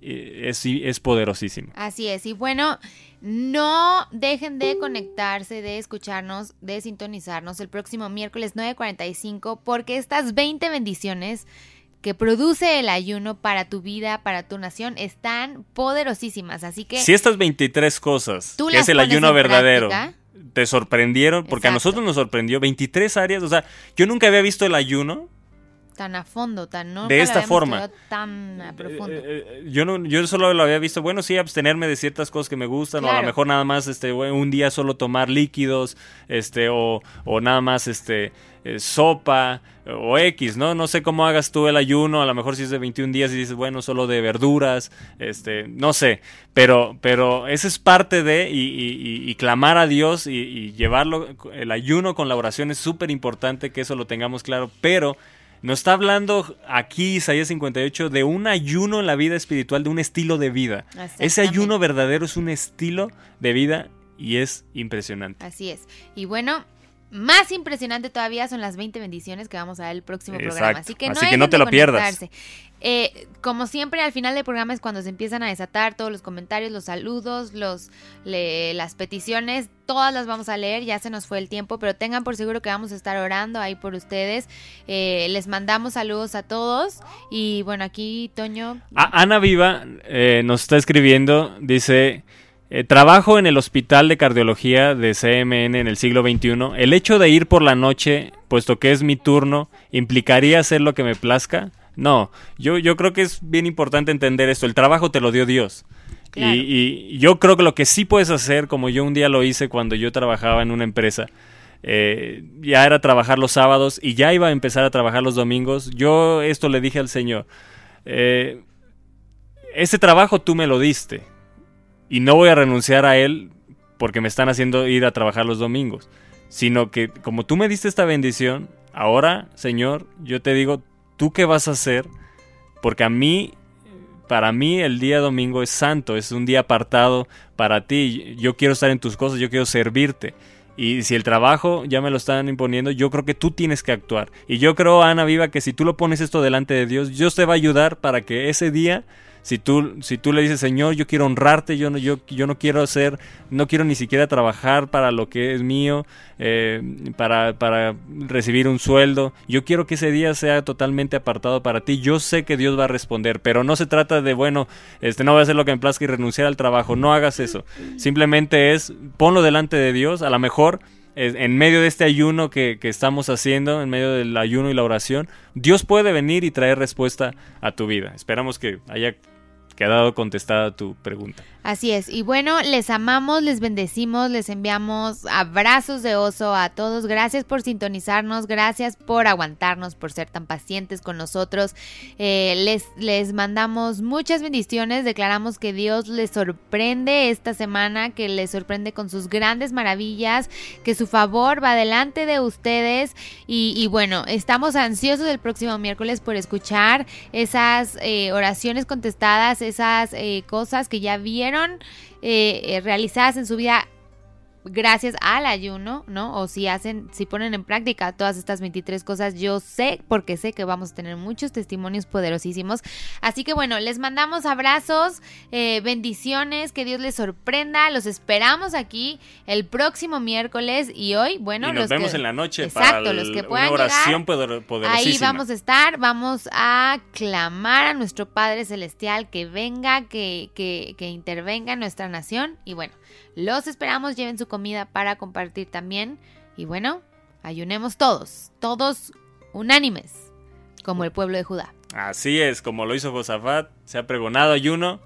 eh, es, es poderosísimo. Así es, y bueno, no dejen de conectarse, de escucharnos, de sintonizarnos el próximo miércoles 9.45 porque estas 20 bendiciones que produce el ayuno para tu vida, para tu nación, están poderosísimas. Así que... Si estas 23 cosas, que es el ayuno verdadero, te sorprendieron, porque a nosotros nos sorprendió 23 áreas, o sea, yo nunca había visto el ayuno tan a fondo, tan no de esta forma, tan a profundo. Eh, eh, yo no, yo solo lo había visto, bueno, sí, abstenerme de ciertas cosas que me gustan, o a lo mejor nada más, este, un día solo tomar líquidos, este, o, o nada más, este, eh, sopa o X, ¿no? No sé cómo hagas tú el ayuno, a lo mejor si es de 21 días y dices, bueno, solo de verduras, este, no sé, pero, pero esa es parte de y, clamar a Dios y, llevarlo, el ayuno con la oración es súper importante que eso lo tengamos claro, pero nos está hablando aquí Isaías 58 de un ayuno en la vida espiritual, de un estilo de vida. Ese ayuno verdadero es un estilo de vida y es impresionante. Así es. Y bueno, más impresionante todavía son las 20 bendiciones que vamos a dar el próximo programa. Así que no, Así que no te lo pierdas. Eh, como siempre, al final del programa es cuando se empiezan a desatar todos los comentarios, los saludos, los, las peticiones. Todas las vamos a leer, ya se nos fue el tiempo, pero tengan por seguro que vamos a estar orando ahí por ustedes. Eh, les mandamos saludos a todos. Y bueno, aquí Toño. Ana Viva eh, nos está escribiendo, dice... Eh, trabajo en el Hospital de Cardiología de CMN en el siglo XXI. El hecho de ir por la noche, puesto que es mi turno, ¿implicaría hacer lo que me plazca? No, yo, yo creo que es bien importante entender esto. El trabajo te lo dio Dios. Y, yo creo que lo que sí puedes hacer, como yo un día lo hice cuando yo trabajaba en una empresa, eh, ya era trabajar los sábados y ya iba a empezar a trabajar los domingos. Yo esto le dije al Señor, eh, ese trabajo tú me lo diste y no voy a renunciar a él porque me están haciendo ir a trabajar los domingos, sino que como tú me diste esta bendición, ahora, Señor, yo te digo, ¿tú qué vas a hacer? Porque a mí, para mí el día domingo es santo, es un día apartado para ti. Yo quiero estar en tus cosas, yo quiero servirte. Y si el trabajo ya me lo están imponiendo, yo creo que tú tienes que actuar. Y yo creo, Ana Viva, que si tú lo pones esto delante de Dios, Dios te va a ayudar para que ese día si tú, si tú le dices, Señor, yo quiero honrarte, yo no, yo, yo no quiero hacer, no quiero ni siquiera trabajar para lo que es mío, eh, para, para recibir un sueldo, yo quiero que ese día sea totalmente apartado para ti, yo sé que Dios va a responder, pero no se trata de, bueno, este, no voy a hacer lo que me plazca y renunciar al trabajo, no hagas eso, simplemente es, ponlo delante de Dios, a lo mejor en medio de este ayuno que, que, estamos haciendo, en medio del ayuno y la oración, Dios puede venir y traer respuesta a tu vida. Esperamos que haya quedado contestada tu pregunta. Así es. Y bueno, les amamos, les bendecimos, les enviamos abrazos de oso a todos. Gracias por sintonizarnos, gracias por aguantarnos, por ser tan pacientes con nosotros. Eh, les, les mandamos muchas bendiciones. Declaramos que Dios les sorprende esta semana, que les sorprende con sus grandes maravillas, que su favor va delante de ustedes. Y, bueno, estamos ansiosos el próximo miércoles por escuchar esas eh, oraciones contestadas, esas eh, cosas que ya vieron eh, eh, realizadas en su vida gracias al ayuno, ¿no? O si hacen, si ponen en práctica todas estas 23 cosas, yo sé, porque sé que vamos a tener muchos testimonios poderosísimos. Así que bueno, les mandamos abrazos, eh, bendiciones, que Dios les sorprenda. Los esperamos aquí el próximo miércoles y hoy, bueno, y nos vemos en la noche exacto, para los que puedan una oración poderosísima. Ahí vamos a estar, vamos a clamar a nuestro Padre Celestial que venga, que, que, que intervenga en nuestra nación y bueno. Los esperamos, lleven su comida para compartir también. Y bueno, ayunemos todos, todos unánimes, como el pueblo de Judá. Así es, como lo hizo Josafat, se ha pregonado ayuno,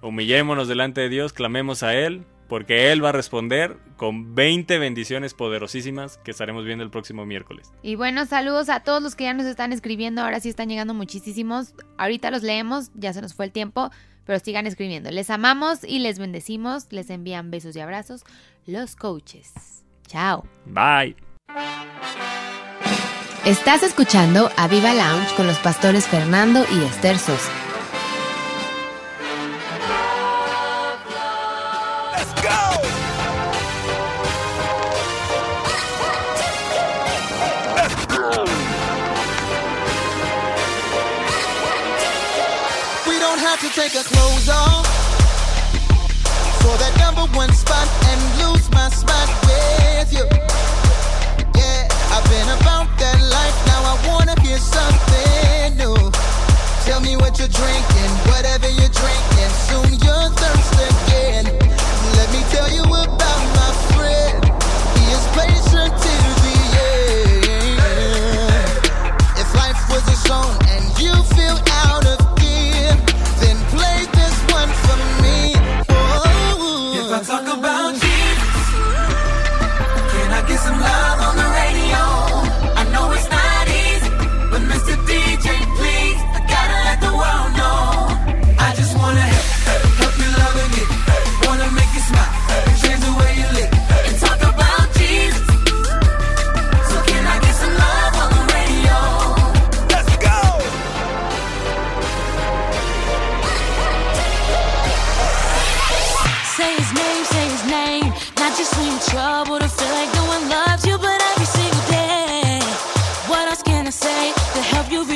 humillémonos delante de Dios, clamemos a Él, porque Él va a responder con 20 bendiciones poderosísimas que estaremos viendo el próximo miércoles. Y bueno, saludos a todos los que ya nos están escribiendo, ahora sí están llegando muchísimos, ahorita los leemos, ya se nos fue el tiempo, pero sigan escribiendo. Les amamos y les bendecimos. Les envían besos y abrazos los coaches. Chao. Bye. Estás escuchando a Viva Lounge con los pastores Fernando y Esther Sosa. to take our clothes off one spot and lose my spot with you. Yeah, I've been about that life. Now I wanna hear something new. Tell me what you're drinking, whatever you're drinking. Soon you're thirsty again. Let me tell you about my friend. He is patient the end. If life was a song and you feel to help you